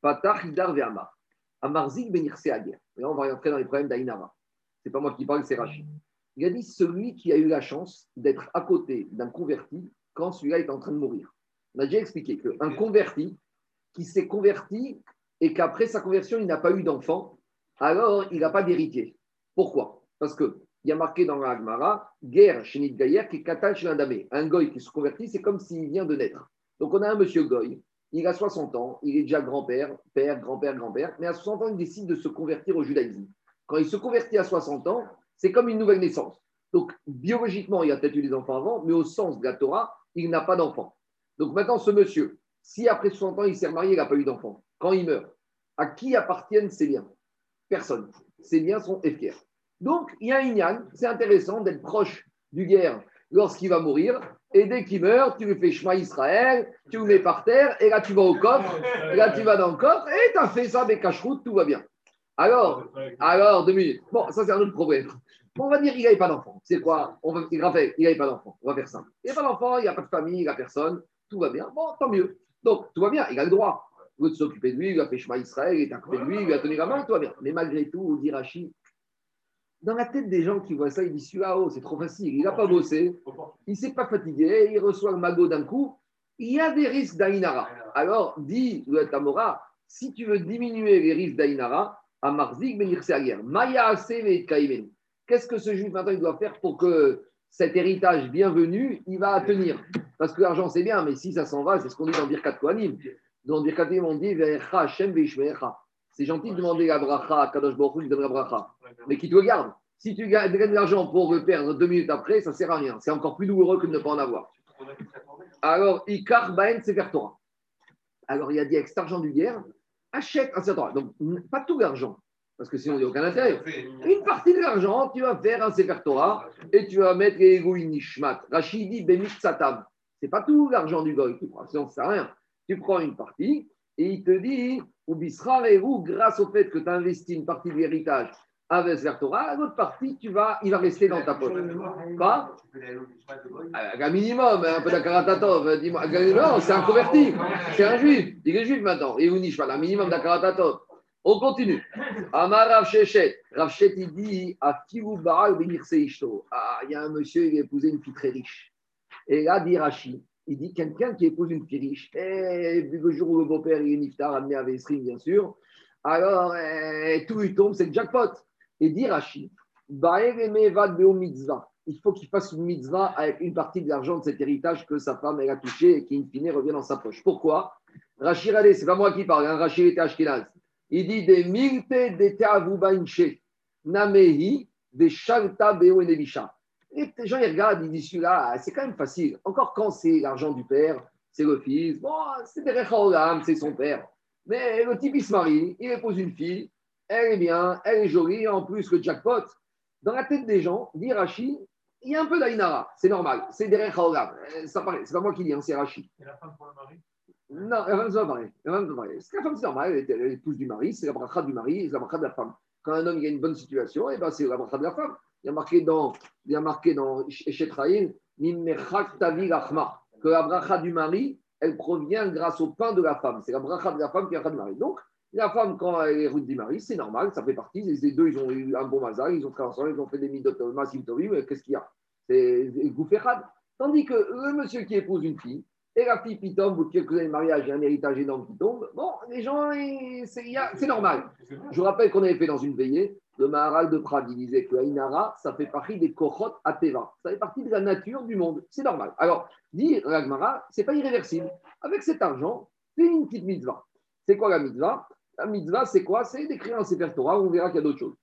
Patach Hidar Ve'amar. Amarzik Benirse Aguer. Là, on va rentrer dans les problèmes d'Aïnara. Ce n'est pas moi qui parle, c'est Rachid. Il a dit celui qui a eu la chance d'être à côté d'un converti quand celui-là est en train de mourir. On a déjà expliqué qu'un converti qui s'est converti et qu'après sa conversion, il n'a pas eu d'enfant, alors il n'a pas d'héritier. Pourquoi? Parce qu'il y a marqué dans la Gemara, guerre chez Gaïer qui est chez Un goy qui se convertit, c'est comme s'il vient de naître. Donc on a un monsieur goy, il a 60 ans, il est déjà grand-père, père, grand-père, grand-père, mais à 60 ans, il décide de se convertir au judaïsme. Quand il se convertit à 60 ans, c'est comme une nouvelle naissance. Donc biologiquement, il a peut-être eu des enfants avant, mais au sens de la Torah, il n'a pas d'enfant. Donc maintenant, ce monsieur, si après 60 ans, il s'est marié, il n'a pas eu d'enfant, quand il meurt, à qui appartiennent ces biens Personne. Ces biens sont FKR. Donc, il y a un Inyan, c'est intéressant d'être proche du guerre lorsqu'il va mourir, et dès qu'il meurt, tu lui fais chemin Israël, tu le mets par terre, et là tu vas au coffre, et là tu vas dans le coffre, et tu as fait ça avec cacheroute, tout va bien. Alors, alors, deux minutes. Bon, ça c'est un autre problème. on va dire qu'il n'avait pas d'enfant. C'est quoi? On va, Il n'avait pas d'enfant. On va faire ça. Il n'y a pas d'enfant, il n'y a pas de famille, il n'y a personne, tout va bien. Bon, tant mieux. Donc, tout va bien, il a le droit. Il veut s'occuper de lui, il a fait chemin Israël, il est à côté de lui, il va tenir la main, tout va bien. Mais malgré tout, dit Rachid, dans la tête des gens qui voient ça, ils disent celui-là, oh, c'est trop facile, il n'a pas bossé, il ne s'est pas fatigué, il reçoit le magot d'un coup, il y a des risques d'Aïnara. Alors, dit le Tamora, si tu veux diminuer les risques d'Aïnara, à Marzik Maya Qu'est-ce que ce juif maintenant il doit faire pour que cet héritage bienvenu, il va tenir? Parce que l'argent c'est bien, mais si ça s'en va, c'est ce qu'on dit dans Birkat Kohanim. Dans Birkat Kohanim, on dit C'est gentil de demander la bracha à Kadosh Baruch il donne la bracha mais qui te garde. Si tu gagnes de l'argent pour le perdre deux minutes après, ça ne sert à rien. C'est encore plus douloureux que de ne pas en avoir. Alors, Ikar Baen Sefer Torah. Alors, il a dit avec cet argent du guerre, achète un Sefer Torah. Donc, pas tout l'argent, parce que sinon, il n'y a aucun intérêt. Une partie de l'argent, tu vas faire un Sefer Torah et tu vas mettre les Nishmat. Rachid dit Bemit Satam. Ce n'est pas tout l'argent du goy, sinon, ça ne sert à rien. Tu prends une partie et il te dit, ou Bisra et vous, grâce au fait que tu as investi une partie de l'héritage avec vers Torah, l'autre partie, tu vas, il va rester dans ta poche. Quoi? Un minimum, un peu d'akaratatov. Dis-moi, non, c'est un converti, c'est un juif. Il est juif maintenant. Et on un minimum d'akaratatov. On continue. Amar Rav Shechet. Rav il dit à Ah, il y a un monsieur, il a épousé une fille très riche. Et là, dit Rashi, il dit quelqu'un qui épouse une fille riche, et le jour où le beau-père est niftar, amené à Vesrim, bien sûr, alors eh, tout lui tombe, c'est le jackpot. Et dit Rashi, il faut qu'il fasse une mitzvah avec une partie de l'argent de cet héritage que sa femme a touché et qui, in fine, revient dans sa poche. Pourquoi? Rashi, regardez, c'est pas moi qui parle, hein, Rashi était Ashkenaz. Il dit des milte de namehi de shalta beo Et les gens, ils regardent, ils disent celui-là, c'est quand même facile. Encore quand c'est l'argent du père, c'est le fils, bon, c'est des c'est son père. Mais le type, il se marie, il épouse une fille, elle est bien, elle est jolie, en plus le jackpot. Dans la tête des gens, dit il y a un peu d'Aïnara, c'est normal, c'est derrière Khaogam. Euh, ça paraît, c'est pas moi qui dis, hein, c'est Rachi. Et la femme pour le mari? Non, la femme, c'est pas pareil. La femme, c'est la femme, c'est normal, elle est elle est épouse du mari, c'est la bracha du mari, c'est la bracha de la femme. Quand un homme il a une bonne situation, eh ben, c'est la bracha de la femme. Il y a marqué dans, il y a marqué dans que la bracha du mari, elle provient grâce au pain de la femme. C'est la bracha de la femme qui est la du mari. Donc, la femme, quand elle est route du mari, c'est normal, ça fait partie. Les deux, ils ont eu un bon mazal, ils ont travaillé ensemble, ils ont fait des midot masim tovim, qu'est-ce qu'il y a? C'est goufférad. Tandis que le monsieur qui épouse une fille, et la fille qui tombe, ou quelques années de mariage, a un héritage énorme qui tombe, bon, les gens, c'est normal. Je vous rappelle qu'on avait fait dans une veillée, le Maharal de Prague, il disait que Aïnara, ça fait partie des Kochot Ateva. Ça fait partie de la nature du monde. C'est normal. Alors, dit Ragmara, c'est pas irréversible. Avec cet argent, fais une petite mitzvah. C'est quoi la mitzvah? La mitzvah, c'est quoi? C'est d'écrire un Sefer Torah, on verra qu'il y a d'autres choses.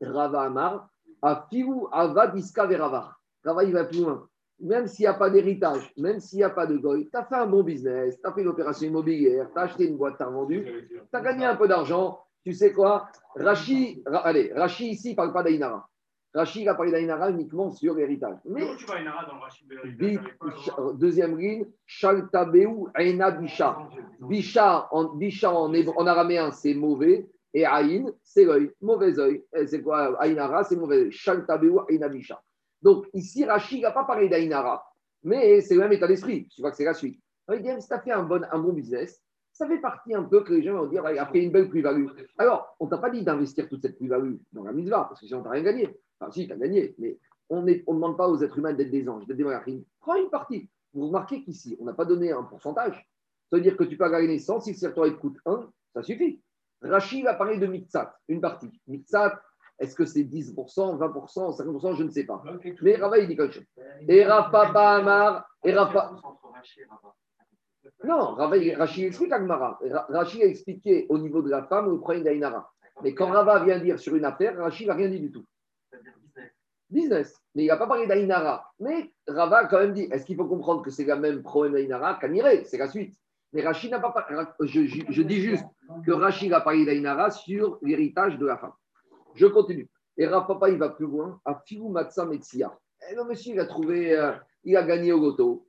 Rava Amar, Afiou Avad Iska Verava. Rava, il va plus loin. Même s'il n'y a pas d'héritage, même s'il n'y a pas de goy, tu as fait un bon business, tu as fait une opération immobilière, tu as acheté une boîte, tu as vendu, tu as gagné un peu d'argent. Tu sais quoi? Rachi, Ra- allez, Rachi ici, il ne parle pas d'Aïnara. Rachi, il a parlé d'Aïnara uniquement sur l'héritage. Mais tu vas Inara dans de l'héritage voir. deuxième ligne, Shaltabeu Aina Bisha. Bisha en, Bisha en, en araméen, c'est mauvais. Et Aïn, c'est l'œil, mauvais œil. Et C'est quoi Aïnara, c'est mauvais œil. Shaltabeu Aina Bisha. Donc ici, Rachid n'a pas parlé d'Aïnara, mais c'est le même état d'esprit. Je vois que c'est la suite. Il dit, si tu as fait un bon, un bon business, ça fait partie un peu que les gens vont dire, il a fait une belle plus-value. Alors, on ne t'a pas dit d'investir toute cette plus-value dans la mitzvah, parce que sinon, tu n'as rien gagné. Enfin, si, tu as gagné, mais on ne on demande pas aux êtres humains d'être des anges, d'être des malachim. Prends une partie. Vous remarquez qu'ici, on n'a pas donné un pourcentage. Ça veut dire que tu peux gagner 100, si le secteur coûte 1, ça suffit. Rachid a parlé de mitzat, une partie. Mitzat, est-ce que c'est 10%, 20%, 50%, je ne sais pas. Mais Rava, il dit quelque chose. Et Rafa Amar, et Rafa. Non, Rachid explique Agmara. Ra- Rachid a expliqué au niveau de la femme le problème d'Aïnara. Mais quand Rava vient dire sur une affaire, Rachid n'a rien dit du tout. Business. Mais il n'a pas parlé d'Aïnara. Mais Rava a quand même dit est-ce qu'il faut comprendre que c'est le même problème d'Aïnara qu'Amiré C'est la suite. Mais Rachid n'a pas parlé. Je, dis juste que Rachid a parlé d'Aïnara sur l'héritage de la femme. Je continue. Et Rav Papa, il va plus loin. À Matsa Metsia. Eh, le monsieur, il a trouvé, euh, il a gagné au loto.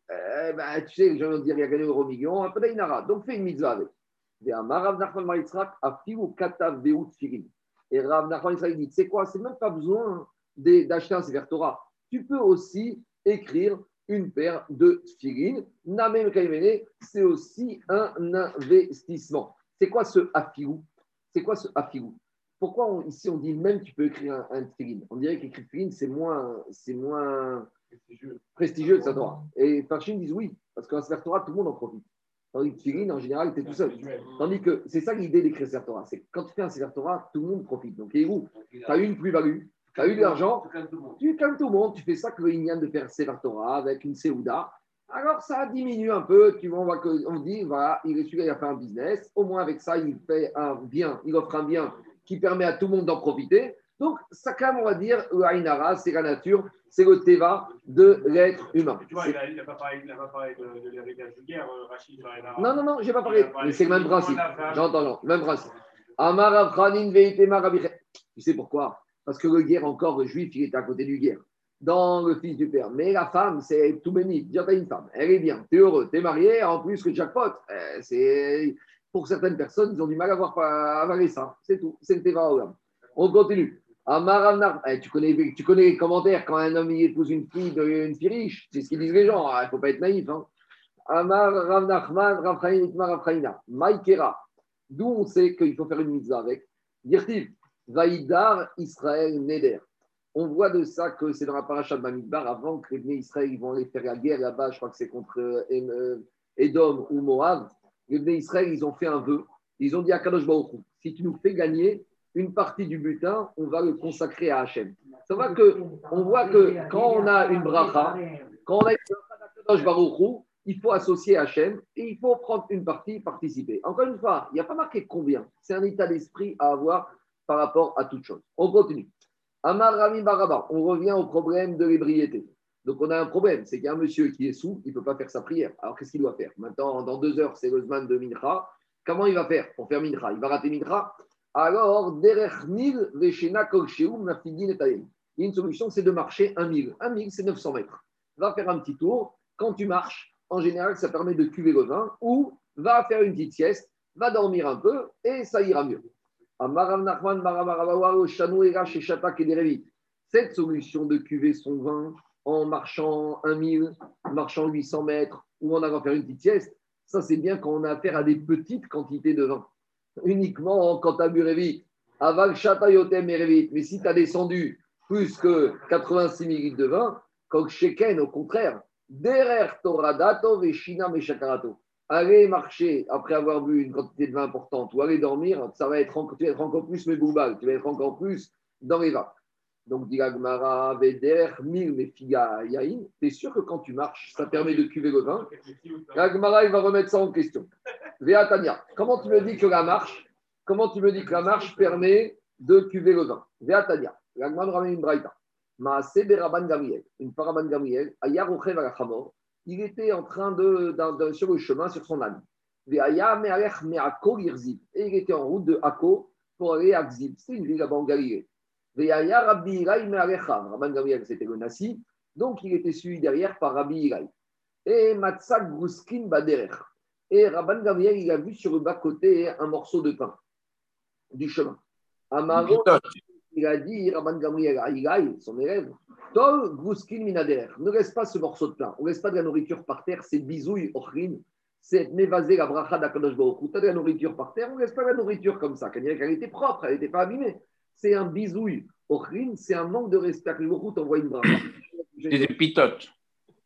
Eh ben, tu sais, les gens vont dire, il a gagné au million, un peu d'Aïnara. Donc, fais une mitzvah avec. Et Rav Nachman Maritzrak, à Filou Katav Beut Firin. Et Rav Nachman Maritzrak dit, c'est quoi C'est même pas besoin d'acheter un Sefer Torah. Tu peux aussi écrire une paire de tfilin. Namem Kaimene, c'est aussi un investissement. C'est quoi ce afilou? C'est quoi ce afilou? Pourquoi on- ici on dit même tu peux écrire un, un On dirait qu'écrire tfilin, c'est moins, c'est moins prestigieux ça Torah. Et Farshim disent oui, parce qu'un Sefer Torah, tout le monde en profite. Tandis que tfilin, en général, tu es tout seul. Tandis que c'est ça l'idée d'écrire Sefer Torah. C'est quand tu fais un Sefer Torah, tout le monde profite. Donc, et vous, tu as eu une plus-value, tu as eu de l'argent, tu calmes tout le monde, tu fais ça que le de faire Sefer Torah avec une Seouda. Alors ça diminue un peu, tu vois, on, que, on dit, voilà, il est celui qui a fait un business, au moins avec ça, il fait un bien, il offre un bien qui permet à tout le monde d'en profiter. Donc, même, on va dire, le Aïnara, c'est la nature, c'est le Teva de l'être humain. Tu vois, il n'a pas parlé, il a pas parlé de, de l'héritage de guerre, euh, Rachid sur Inara. Non, non, non, j'ai pas parlé, mais c'est le même principe. J'entends, non, même principe. Amar Veitema Tu sais pourquoi? Parce que le guerre, encore, le juif, il est à côté du guerre, dans le fils du père. Mais la femme, c'est tout béni. Dire, t'as une femme, elle est bien, t'es heureux, t'es marié, en plus que jackpot. Euh, c'est Pour certaines personnes, ils ont du mal à avoir à avaler ça. C'est tout. C'est le Teva. On continue. Eh, tu, connais, tu connais les commentaires quand un homme épouse une fille, une fille riche. C'est ce qu'ils disent les gens. Il ne faut pas être naïf. Hein. Amar Rav Nachman, Rav. Maïkera. D'où on sait qu'il faut faire une mitzvah avec? Dirtiv, Vaïdar Israël Neder. On voit de ça que c'est dans la paracha de Bamidbar, avant que les Israël ils vont aller faire la guerre là-bas, je crois que c'est contre euh, euh, Édom ou Moab. Les Israël, ils ont fait un vœu. Ils ont dit à Kadosh Baruch si tu nous fais gagner une partie du butin, on va le consacrer à Hachem. Ça va que, on voit que quand on a une bracha, quand on a une bracha il faut associer Hachem et il faut prendre une partie, participer. Encore une fois, il n'y a pas marqué combien. C'est un état d'esprit à avoir par rapport à toute chose. On continue. Amar Rami Baraba, on revient au problème de l'ébriété. Donc on a un problème, c'est qu'il y a un monsieur qui est sous, il ne peut pas faire sa prière. Alors qu'est-ce qu'il doit faire? Maintenant, dans deux heures, c'est le Zman de Mincha. Comment il va faire pour faire Mincha? Il va rater Mincha? Alors, Derech Nil Veshena Kol Shehu Mafidin et Taïm. Il y a une solution, c'est de marcher un mille. Un mille, c'est 900 mètres. Va faire un petit tour. Quand tu marches, en général, ça permet de cuver le vin ou va faire une petite sieste, va dormir un peu et ça ira mieux. Cette solution de cuver son vin en marchant un mille, marchant 800 mètres ou en allant faire une petite sieste, ça c'est bien quand on a affaire à des petites quantités de vin. Uniquement quand tu as bu vite. Aval Mais si tu as descendu plus que 86 ml de vin, quand Sheken, au contraire, derrière Toradato, Veshina, Meshakarato. Aller marcher après avoir bu une quantité de vin importante ou aller dormir, ça va être, tu encore plus méboubal, tu vas être encore plus dans les vins. Donc, dit Agmara, Veder, Mil, Mefiga, Yain, tu es sûr que quand tu marches, ça permet de cuver le vin Agmara, il va remettre ça en question. Véatania, comment tu me dis que la marche, comment tu me dis que la marche permet de cuver le vin Véatania, l'Agmara ramène une braïta. Maase Beraban Gabriel, une paraban Gabriel, Ayarochev Alachamor, il était en train de, sur le chemin, sur son âne. Et il était en route de Akko pour aller à Gzib. C'est une ville là-bas. Rabbi Rabban Gabriel, c'était le Nassi. Donc, il était suivi derrière par Rabbi Irai. Et Matsak Gruskin Baderer. Et Rabban Gabriel, il a vu sur le bas-côté un morceau de pain du chemin. Amaro, il a dit, Rabban Gabriel à Irai, son élève, Tol Gruskin Minader. Ne laisse pas ce morceau de pain. On ne laisse pas de la nourriture par terre. C'est bisouille, ochrin. C'est névasé la bracha d'Akadosh Baruch Tu as de la nourriture par terre. On ne laisse pas la nourriture comme ça. Elle était propre, elle n'était pas abîmée c'est un bisouille. Ochrin, c'est un manque de respect. Le t'envoie une. C'est des pitotes.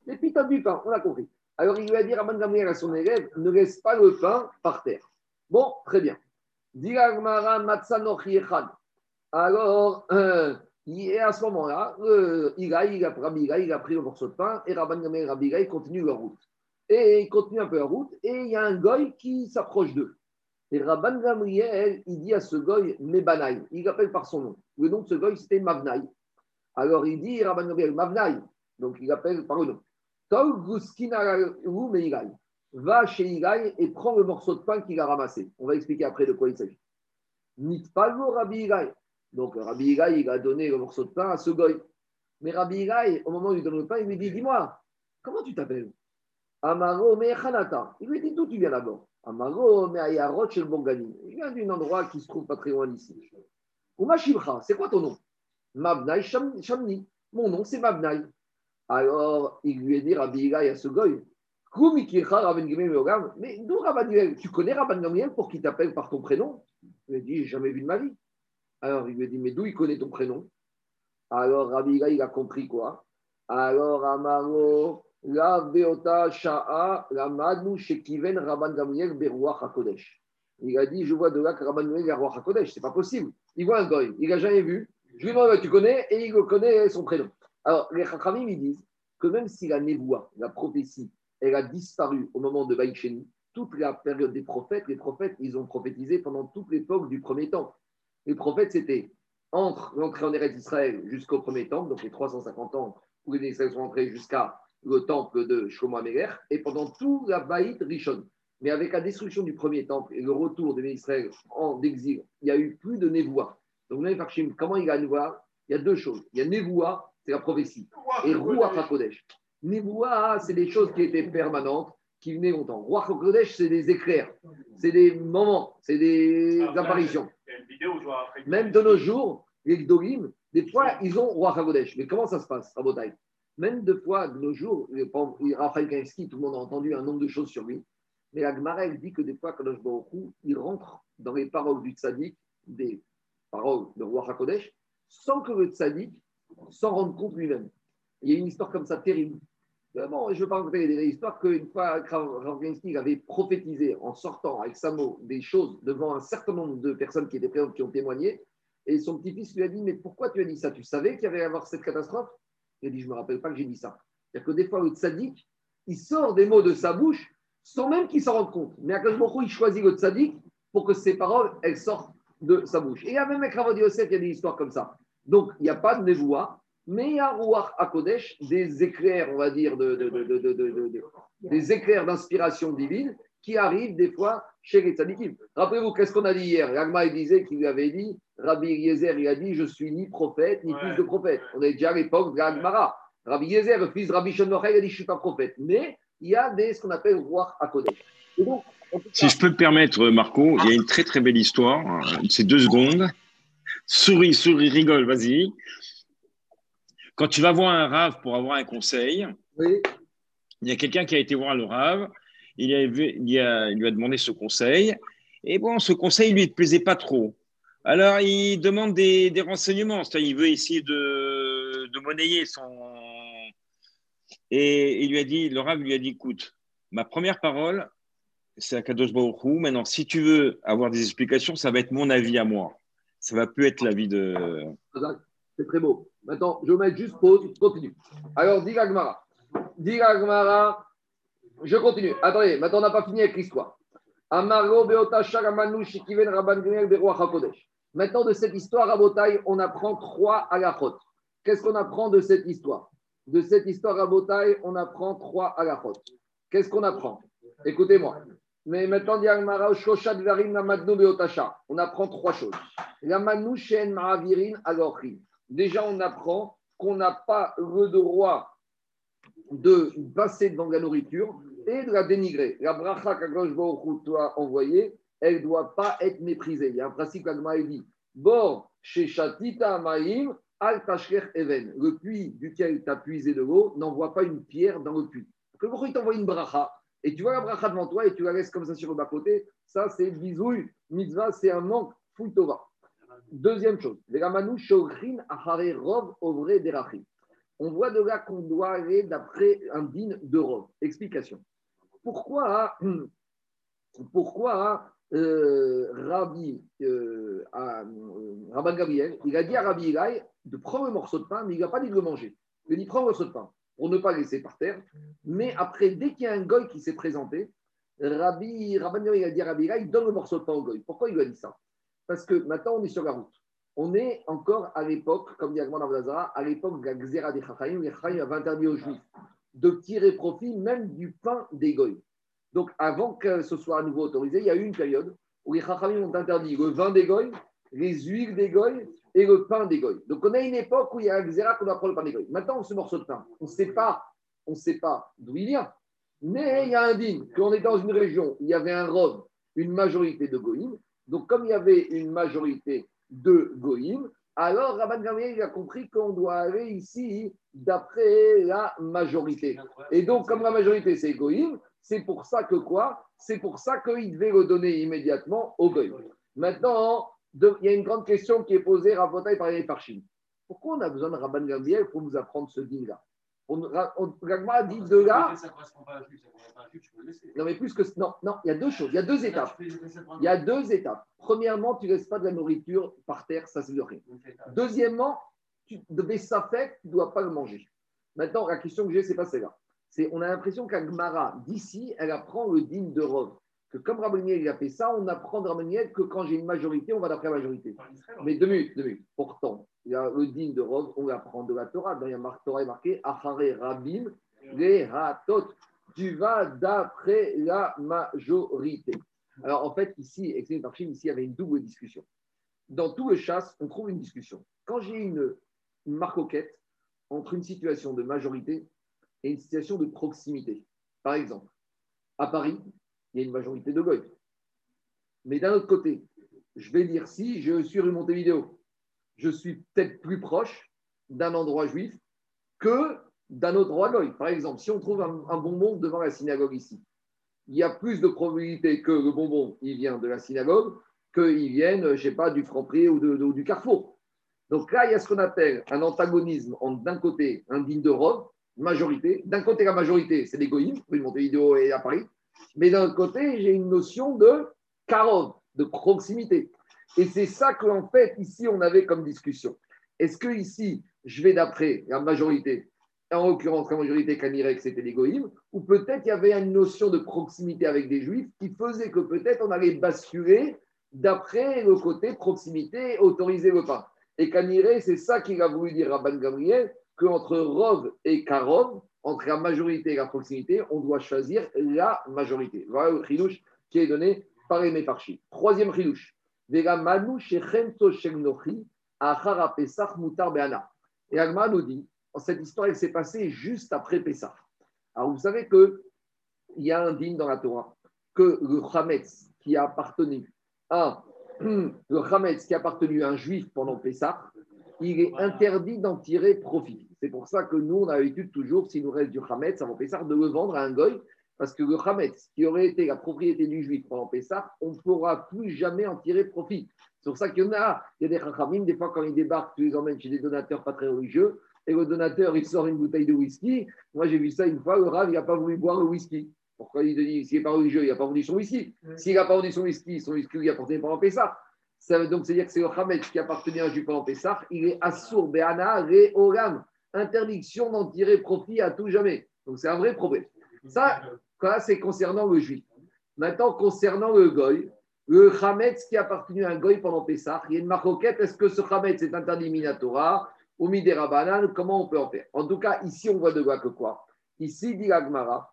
Des pitotes du pain, on a compris. Alors il lui a dit à Gamriel à son élève ne laisse pas le pain par terre. Bon, très bien. Alors, euh, et à ce moment-là, euh, il, a, il, a, il a pris le morceau de pain et Rabban Gamriel et Rabbi continue leur route. Et il continue un peu la route et il y a un goy qui s'approche d'eux. Et Rabban Gamriel, il dit à ce goy Mebanaï. Il l'appelle par son nom. Le nom de ce goy, c'était Mavnaï. Alors il dit Rabban Gamriel, Mavnaï. Donc il l'appelle par le nom. Va chez Igai et prends le morceau de pain qu'il a ramassé. On va expliquer après de quoi il s'agit. Nitpalo Rabbi Igai. Donc Rabbi Igai, il a donné le morceau de pain à ce goy. Mais Rabbi Igai, au moment où il donne le pain, il lui dit Dis-moi, comment tu t'appelles? Amaro Mechanata. Il lui dit D'où tu viens d'abord? Amaro, mais Ayarot chez le Bongani. Il vient d'un endroit qui se trouve pas très loin d'ici. C'est quoi ton nom? Mabnai Shamni. Mon nom, c'est Mabnai. Alors, il lui a dit Rabbi Igai à ce goy mais d'où Rabban Tu connais Rabban Gamriel pour qu'il t'appelle par ton prénom? Il a dit J'ai jamais vu de ma vie. Alors, il lui a dit Mais d'où il connaît ton prénom? Alors, Rabbi Igai, il a compris quoi? Alors, Amaro, la Beota Sha'a, la Shekiven Rabban Gamriel Beruach HaKodesh. Il a dit Je vois de là que Rabban Gamriel est Beruach HaKodesh. C'est pas possible. Il voit un goy, il n'a jamais vu. Je lui demande Tu connais? Et il connaît son prénom. Alors, les Chachamim, ils disent que même si la névoie, la prophétie, elle a disparu au moment de Baïcheni, toute la période des prophètes, les prophètes, ils ont prophétisé pendant toute l'époque du premier temps. Les prophètes, c'était entre l'entrée en Eretz d'Israël jusqu'au premier temple, donc les 350 ans où les Israéliens sont entrés jusqu'à le temple de Shlomo et pendant tout la Baït Rishon. Mais avec la destruction du premier temple et le retour des Israël en exil, il y a eu plus de Névoua. Donc, comment il y a Névoua Il y a deux choses. Il y a Névoua, c'est la prophétie, et Ruach HaKodesh. Névoua, c'est des choses qui étaient permanentes, qui venaient longtemps. Ruach HaKodesh, c'est des éclairs, c'est des moments, c'est des apparitions. Même de nos jours, les Gdolim, des fois, ils ont Ruach HaKodesh. Mais comment ça se passe, à Botaï même deux fois de nos jours, Raphaël Kainski, tout le monde a entendu un nombre de choses sur lui. Mais la dit que des fois, Kadosh Baruch il rentre dans les paroles du tzaddik, des paroles de Roi HaKodesh, sans que le tzaddik s'en rende compte lui-même. Il y a une histoire comme ça terrible. Vraiment, je ne veux pas raconter des histoires qu'une fois, Raphaël avait prophétisé en sortant avec sa mot des choses devant un certain nombre de personnes qui étaient présentes, qui ont témoigné. Et son petit-fils lui a dit Mais pourquoi tu as dit ça? Tu savais qu'il y avait à avoir cette catastrophe? Il dit, je ne me rappelle pas que j'ai dit ça. C'est-à-dire que des fois, le tzaddik, il sort des mots de sa bouche sans même qu'il s'en rende compte. Mais à Akash il choisit le tzaddik pour que ses paroles, elles sortent de sa bouche. Et il y a même avec Ravodi Yosef, il y a des histoires comme ça. Donc, il n'y a pas de névoie, mais il y a Rouach Akodesh, des éclairs, on va dire, de, des éclairs d'inspiration divine qui arrive des fois chez les tzadikim. Rappelez-vous, qu'est-ce qu'on a dit hier? L'agma, il disait qu'il lui avait dit, Rabbi Yezer, il a dit, je suis ni prophète, ni fils de prophète. On est déjà à l'époque de l'agmara. Rabbi Yezer, le fils de Rabbi Shon il a dit, je ne suis pas prophète. Mais il y a des, ce qu'on appelle roi à Kodesh. Si je peux me permettre, Marco, il y a une très très belle histoire. C'est deux secondes. Souris, souris, rigole, vas-y. Quand tu vas voir un rave pour avoir un conseil, il y a quelqu'un qui a été voir le rave, il, lui a demandé ce conseil, et bon, ce conseil lui ne plaisait pas trop. Alors, il demande des, renseignements, il veut essayer de, monnayer son... Et il lui a dit, le rave lui a dit, écoute, ma première parole, c'est Akadosh Baruch Maintenant, si tu veux avoir des explications, ça va être mon avis à moi. Ça va plus être l'avis de. C'est très beau. Maintenant, je vais mettre juste pause, continue. Alors, dis Gmara. Dis Gmara. Je continue. Attendez, maintenant, on n'a pas fini avec l'histoire. Maintenant, de cette histoire, à Botaï, on apprend trois halachot. Qu'est-ce qu'on apprend de cette histoire? De cette histoire à Botaï, on apprend trois halachot. Qu'est-ce qu'on apprend? Écoutez-moi. Mais maintenant, on apprend trois choses. Déjà, on apprend qu'on n'a pas le droit de passer devant la nourriture et de la dénigrer. La bracha qu'Akadosh a envoyée, elle ne doit pas être méprisée. Il y a un principe qu'Agma dit Bor, chez Shatita Maïm, Al Even. Le puits duquel tu as puisé de l'eau n'envoie pas une pierre dans le puits. Que il t'envoie une bracha? Et tu vois la bracha devant toi et tu la laisses comme ça sur le bas-côté, ça c'est bisouille, mitzvah, c'est un manque, tova. Deuxième chose, on voit de là qu'on doit aller d'après un din de. Explication. Pourquoi, pourquoi euh, Rabbi, euh, Rabban Gabriel, il a dit à Rabbi Ilaï de prendre le morceau de pain, mais il n'a pas dit de le manger. Il a dit prends le morceau de pain pour ne pas laisser par terre. Mais après, dès qu'il y a un goy qui s'est présenté, Rabbi, Rabban il a dit à Rabbi, il donne le morceau de pain au goy. Pourquoi il lui a dit ça? Parce que maintenant, on est sur la route. On est encore à l'époque, comme dit Agman à l'époque de la Xéra des Chachaïm, les Chachaïm avaient interdit aux Juifs de tirer profit même du pain des goy. Donc, avant que ce soit à nouveau autorisé, il y a eu une période où les Chachaïm ont interdit le vin des goy, les huiles des goy et le pain des goy. Donc on a une époque où il y a un xéra qu'on apprend le pain des goy. Maintenant, ce morceau de pain, on ne sait pas, pas d'où il vient. Mais il y a un digne, qu'on est dans une région il y avait un robe, une majorité de goïm. Donc comme il y avait une majorité de goïm, alors Rabban Gamliel a compris qu'on doit aller ici d'après la majorité. Et donc comme la majorité c'est goïm, c'est pour ça que quoi? C'est pour ça qu'il devait le donner immédiatement au goïm. Maintenant, il y a une grande question qui est posée à par les. Pourquoi on a besoin de Rabban Gambiel pour nous apprendre ce dîme-là on, a dit de là. Non, mais plus que. Non, non, il y a deux choses, il y a deux étapes. Il y a deux étapes. Premièrement, tu ne laisses pas de la nourriture par terre, ça c'est rien. Deuxièmement, tu devais ça fait, tu ne dois pas le manger. Maintenant, la question que j'ai, c'est pas celle-là. C'est, on a l'impression qu'Agmara, d'ici, elle apprend le digne de Rov que comme Raboniel il a fait ça, on apprend de Raboniel que quand j'ai une majorité, on va d'après la majorité. Mais deux minutes, deux minutes. Pourtant, il y a le digne de Rose, on apprend de la Torah. Dans la Torah est marqué Achare Rabim Hatot. Tu vas d'après la majorité. Alors en fait, ici, ici, il y avait une double discussion. Dans tout le chasse, on trouve une discussion. Quand j'ai une, une marcoquette entre une situation de majorité et une situation de proximité, par exemple, à Paris, il y a une majorité de goy. Mais d'un autre côté, je vais dire si je suis rue Montevideo, je suis peut-être plus proche d'un endroit juif que d'un autre endroit goy. Par exemple, si on trouve un, bonbon devant la synagogue ici, il y a plus de probabilité que le bonbon il vient de la synagogue qu'il vienne, je ne sais pas, du Franprix ou, ou, du Carrefour. Donc là, il y a ce qu'on appelle un antagonisme entre d'un côté un digne de Rome, majorité, d'un côté la majorité, c'est goïms, rue Montevideo et à Paris, mais d'un côté, j'ai une notion de carotte, de proximité. Et c'est ça qu'en fait, ici, on avait comme discussion. Est-ce que ici, je vais d'après la majorité, en l'occurrence la majorité que c'était l'égoïme, ou peut-être il y avait une notion de proximité avec des juifs qui faisait que peut-être on allait basculer d'après le côté proximité, autoriser le pas. Et Kaniré, c'est ça qu'il a voulu dire à Ban Gabriel, qu'entre Rov et Karov, entre la majorité et la proximité, on doit choisir la majorité. Voilà le chilouche qui est donné par les Mefarchi. Troisième chilouche. Et Agma nous dit, cette histoire, elle s'est passée juste après Pessah. Alors, vous savez qu'il y a un digne dans la Torah, que le Hametz qui a appartenu à le Hametz qui a appartenu à un juif pendant Pessah, il est interdit d'en tirer profit. C'est pour ça que nous, on a l'habitude toujours, s'il nous reste du Hametz avant Pessah, de le vendre à un goy, parce que le Hametz, qui aurait été la propriété du juif pendant Pessah, on ne pourra plus jamais en tirer profit. C'est pour ça qu'il y en a, il y a des Chachamim, des fois quand ils débarquent, tu les emmènes chez des donateurs pas très religieux, et le donateur, il sort une bouteille de whisky. Moi, j'ai vu ça une fois, le Rav, il n'a pas voulu boire le whisky. Pourquoi il dit, s'il n'est pas religieux, il n'a pas vendu son whisky? S'il n'a pas vendu son whisky, son whisky lui appartenait pendant Pessah. Ça veut donc dire que c'est le Hamed qui appartenait à un juif pendant Pessah. Il est assour, be'ana, re, oram. Interdiction d'en tirer profit à tout jamais. Donc c'est un vrai problème. Ça, c'est concernant le juif. Maintenant, concernant le goy, le Hametz qui appartenait à un goy pendant Pessah, il y a une marquette, est-ce que ce Hametz est interdit minatora ou midera comment on peut en faire? En tout cas, ici, on voit de quoi que quoi Ici, dit l'Agmara,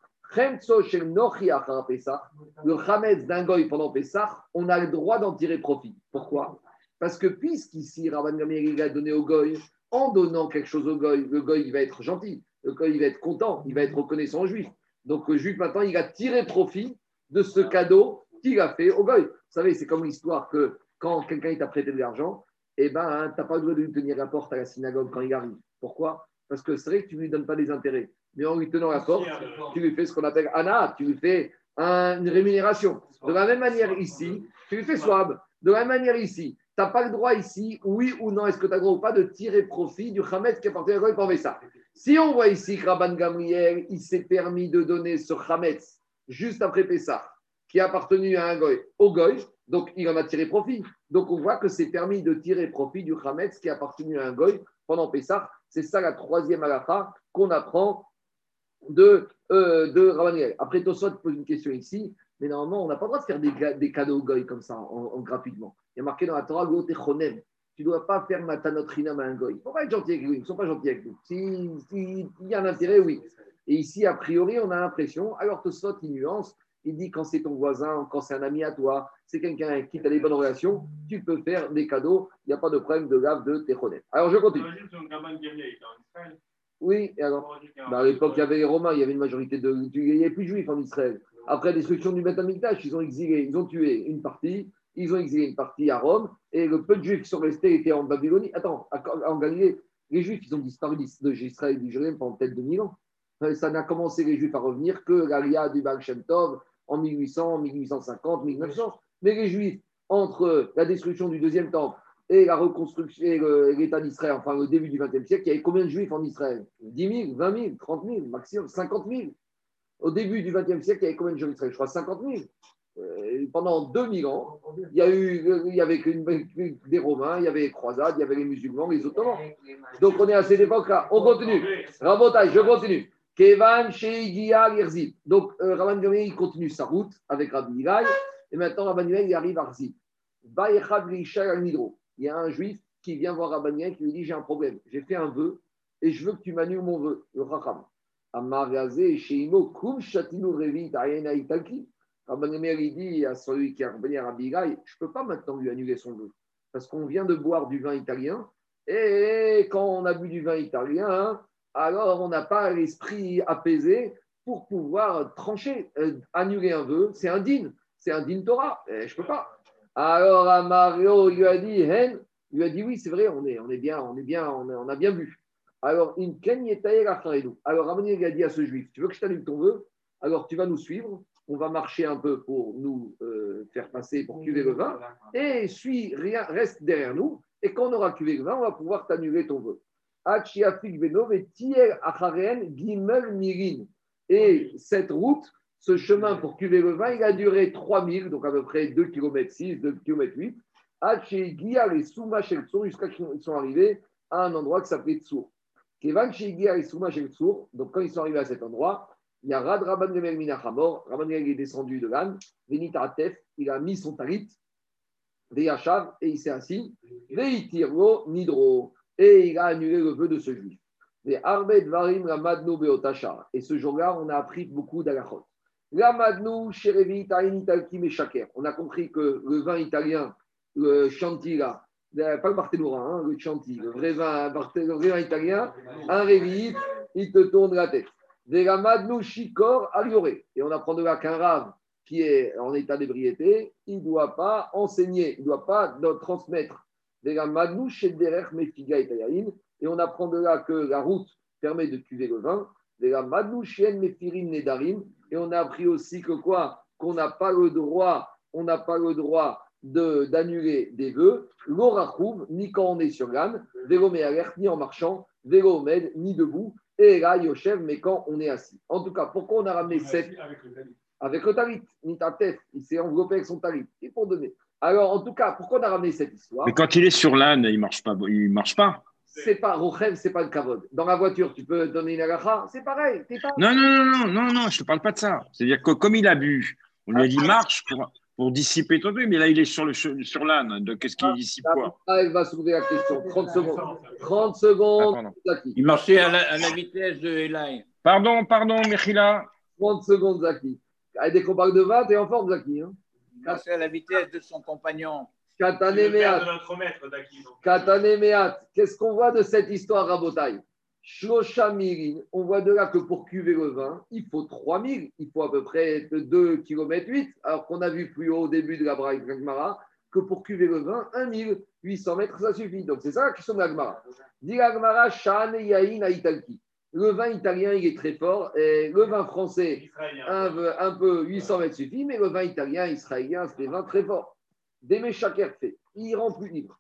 le Hametz d'un goy pendant Pessah, on a le droit d'en tirer profit. Pourquoi? Parce que puisqu'ici, Rabban Gamliel a donné au goy, en donnant quelque chose au goy, le goy il va être gentil, le goy il va être content, il va être reconnaissant au juif. Donc le juif maintenant, il a tiré profit de ce cadeau qu'il a fait au goy. Vous savez, c'est comme l'histoire que quand quelqu'un t'a prêté de l'argent, eh ben, hein, tu n'as pas le droit de lui tenir la porte à la synagogue quand il arrive. Pourquoi? Parce que c'est vrai que tu ne lui donnes pas des intérêts. Mais en lui tenant la porte, tu lui fais ce qu'on appelle Anna, tu lui fais une rémunération. De la même manière ici, tu lui fais swab. De la même manière ici, n'as pas le droit ici, oui ou non, est-ce que tu as le droit ou pas de tirer profit du Hametz qui appartient à Goy pour ça Si on voit ici que Rabban Gamriel, il s'est permis de donner ce Hametz juste après Pessah, qui a appartenu à un Goy, au Goy, donc il en a tiré profit. Donc on voit que c'est permis de tirer profit du Hametz qui a appartenu à un Goy pendant Pessah. C'est ça la troisième halakha qu'on apprend de, euh, de Rabban Après, Tosot pose une question ici, mais normalement, on n'a pas le droit de faire des, des cadeaux au Goy comme ça, en, gratuitement. Il y a marqué dans la Torah, tu ne dois pas faire matanotrinam à un goy. Il faut pas être gentil avec lui, ils ne sont pas gentils avec nous. S'il si, y a un intérêt, oui. Et ici, a priori, on a l'impression, alors Tosot, il nuance, il dit quand c'est ton voisin, quand c'est un ami à toi, c'est quelqu'un qui t'a des bonnes relations, tu peux faire des cadeaux, il n'y a pas de problème de lave de Techonet. Alors je continue. Oui, et alors bah, À l'époque, il y avait les Romains, il y avait une majorité de. Il n'y avait plus de juifs en Israël. Après la destruction du Beth ils ont exilé, ils ont tué une partie, ils ont exilé une partie à Rome, et le peu de juifs qui sont restés étaient en Babylonie. Attends, en Galilée, les juifs, ils ont disparu d'Israël et du Jérusalem pendant peut-être 2000 ans. Ça n'a commencé les juifs à revenir que l'Alia du Baal Shem Tov en 1800, 1850, 1900. Mais les juifs, entre la destruction du deuxième temple et la reconstruction, l'État d'Israël, enfin le début du XXe siècle, il y avait combien de juifs en Israël? 10 000, 20 000, 30 000, maximum 50 000. Au début du XXe siècle, il y avait combien de juifs en Israël? Je crois 50 000. Euh, pendant 2000 ans, il y, a eu, il y avait des Romains, il y avait les croisades, il y avait les musulmans, les Ottomans. Donc on est à cette époque-là. On continue. Rabotage, je continue. Kevan Donc euh, Rabban il continue sa route avec Rabbi Ilai. Et maintenant, Rabban il arrive à Rzib. Il y a un juif qui vient voir Rabban qui lui dit J'ai un problème. J'ai fait un vœu et je veux que tu m'annules mon vœu. Le Racham. Sheimo, Kum Shatinu Italki. Rabban il dit à celui qui a revenu à Rabbi je ne peux pas maintenant lui annuler son vœu. Parce qu'on vient de boire du vin italien. Et quand on a bu du vin italien, alors on n'a pas l'esprit apaisé pour pouvoir trancher, euh, annuler un vœu. C'est indigne. C'est indigne Torah. Je ne peux pas. Alors à Mario, lui a dit, Hen, lui a dit oui, c'est vrai, on est, on est bien, on est bien, on, a bien vu. Alors, une Alors, il a dit à ce juif, tu veux que je t'annule ton vœu? Alors, tu vas nous suivre, on va marcher un peu pour nous euh, faire passer, pour cuver le vin, et suis, rien, reste derrière nous, et quand on aura cuvé le vin, on va pouvoir t'annuler ton vœu. Et cette route, ce chemin pour cuver le vin, il a duré 3000, donc à peu près 2 km 6, 2 km 8, jusqu'à ce qu'ils sont arrivés à un endroit qui s'appelait Tsour. Donc quand ils sont arrivés à cet endroit, il y a Rad Rabban Gemel Minachamor, Rabban Gemel est descendu de l'âne, Venita Atef, il a mis son tarit, Veyachav, et il s'est assis, Nidro, et il a annulé le vœu de ce juif. Et ce jour-là, on a appris beaucoup d'alachot. Shaker. On a compris que le vin italien, le Chanti, là, pas le Barthénora, hein, le Chanti, le vrai vin, le vrai vin italien, un Révi, il te tourne la tête. Et on apprend de là qu'un rave qui est en état d'ébriété, il ne doit pas enseigner, il ne doit pas transmettre. Et on apprend de là que la route permet de cuver le vin. Et on a appris aussi que quoi? Qu'on n'a pas le droit, on n'a pas le droit d'annuler des vœux, l'orachouv, ni quand on est sur l'âne, vélo ni en marchant, vélo ni debout, et là, Yoshev, mais quand on est assis. En tout cas, pourquoi on a ramené sept Avec le talit. Avec le talit, ni ta tête, il s'est enveloppé avec son talit. Et pour donner. Alors, en tout cas, pourquoi on a ramené cette histoire? Mais quand il est sur l'âne, il ne marche pas. Il marche pas c'est pas Rochev, c'est pas le Kavod. Dans la voiture, tu peux donner une agacha, c'est pareil. Non, non, non, non, non, je te parle pas de ça. C'est-à-dire que comme il a bu, on lui a dit ah. marche pour, pour dissiper ton truc, mais là, il est sur, le, sur l'âne. Donc, qu'est-ce qu'il ah, dissipe quoi ah, Elle va soulever la question. 30 secondes. 30 secondes. il marchait à la, vitesse de Eli. Pardon, pardon, Mechila. 30 secondes, Zaki. Dès qu'on parle de 20, t'es en forme, Zaki. Hein il marchait à la vitesse de son compagnon. Katanemeat. Qu'est-ce qu'on voit de cette histoire, Rabotai on voit de là que pour cuver le vin, il faut 3000, il faut à peu près 2 km 8, alors qu'on a vu plus haut au début de la Braille que pour cuver le vin, 1800 mètres, ça suffit. Donc c'est ça la question de l'Agmara. Dit l'Agmara, Shan Yain Italki. Le vin italien, il est très fort, et le vin français, un, un peu 800 mètres suffit, mais le vin italien, israélien, c'est des vins très forts. Shaker fait, il rend plus libre.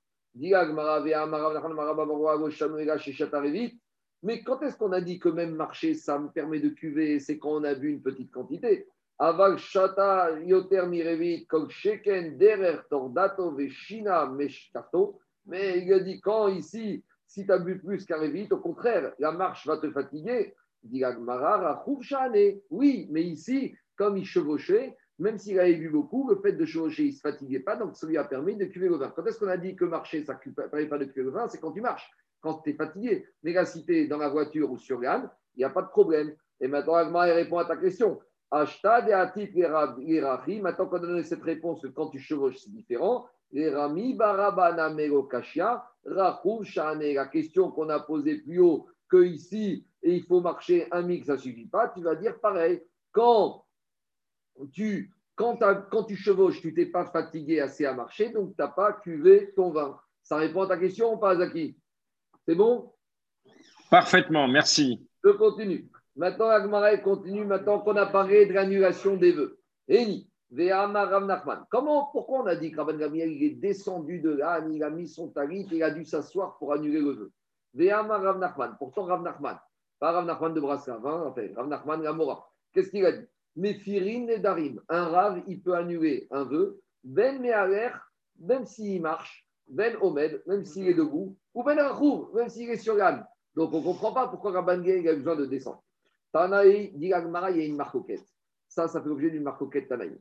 Mais quand est-ce qu'on a dit que même marcher, ça me permet de cuver? C'est quand on a bu une petite quantité. Aval shata yoter mirevit derer tordato veshina meshkato. Mais il a dit quand ici, si tu as bu plus qu'un au contraire, la marche va te fatiguer. Dit Oui, mais ici, comme il chevauchait, même s'il avait bu beaucoup, le fait de chevaucher, il ne se fatiguait pas, donc ça lui a permis de cuver le vin. Quand est-ce qu'on a dit que marcher, ça ne permet pas de cuver le vin? C'est quand tu marches, quand tu es fatigué. Mais là, si dans la voiture ou sur l'âne, il n'y a pas de problème. Et maintenant, Agma répond à ta question. Maintenant qu'on a donné cette réponse, quand tu chevauches, c'est différent. La question qu'on a posée plus haut, que ici, et il faut marcher un mix, ça ne suffit pas, tu vas dire pareil. Quand tu, quand, quand tu chevauches, tu t'es pas fatigué assez à marcher, donc tu n'as pas cuvé ton vin. Ça répond à ta question ou pas, Zaki? C'est bon? Parfaitement, merci. Je continue. Maintenant, Agmara continue, maintenant qu'on a parlé de l'annulation des vœux. Eni, Comment, pourquoi on a dit que Rabban il est descendu de là, il a mis son talit, il a dû s'asseoir pour annuler le vœu? Rav Pourtant, Rav Nachman, pas Rav Nachman de Brassav, hein, Rav Nachman Gamora. Qu'est-ce qu'il a dit? Méphirin et Darim. Un rave, il peut annuler un vœu. Ben Mealer, même s'il marche. Ben Omed, même s'il est debout. Ou Ben Rachou, même s'il est sur l'âne. Donc on ne comprend pas pourquoi Rabban il a besoin de descendre. Tanaï, dit Agmara, il y a une marcoquette. Ça, ça fait l'objet d'une marcoquette Tanaï.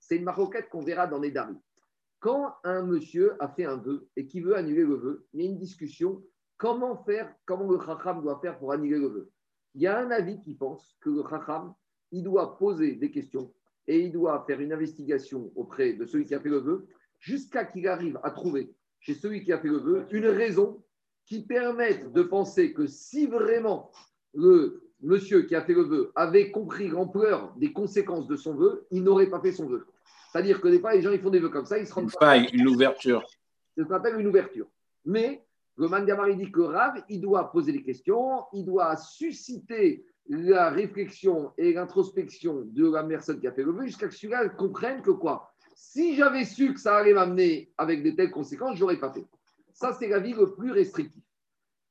C'est une marcoquette qu'on verra dans les Darim. Quand un monsieur a fait un vœu et qui veut annuler le vœu, il y a une discussion Comment faire, comment le Chacham doit faire pour annuler le vœu? Il y a un avis qui pense que le Chacham, il doit poser des questions et il doit faire une investigation auprès de celui qui a fait le vœu jusqu'à qu'il arrive à trouver chez celui qui a fait le vœu une raison qui permette de penser que si vraiment le monsieur qui a fait le vœu avait compris l'ampleur des conséquences de son vœu, il n'aurait pas fait son vœu. C'est-à-dire que des fois, les gens ils font des vœux comme ça, ils se rendent une faille, une ouverture. C'est ce qu'on appelle une ouverture. Mais le Mangamari dit que Rav, il doit poser des questions, il doit susciter la réflexion et l'introspection de la personne qui a fait le vœu jusqu'à ce que celui-là comprenne que quoi? Si j'avais su que ça allait m'amener avec de telles conséquences, je n'aurais pas fait. Ça, c'est la vie le plus restrictive.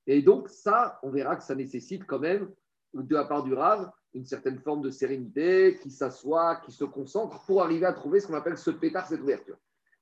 Et donc, ça, on verra que ça nécessite quand même, de la part du Rav, une certaine forme de sérénité, qui s'assoit, qui se concentre pour arriver à trouver ce qu'on appelle ce pétard, cette ouverture.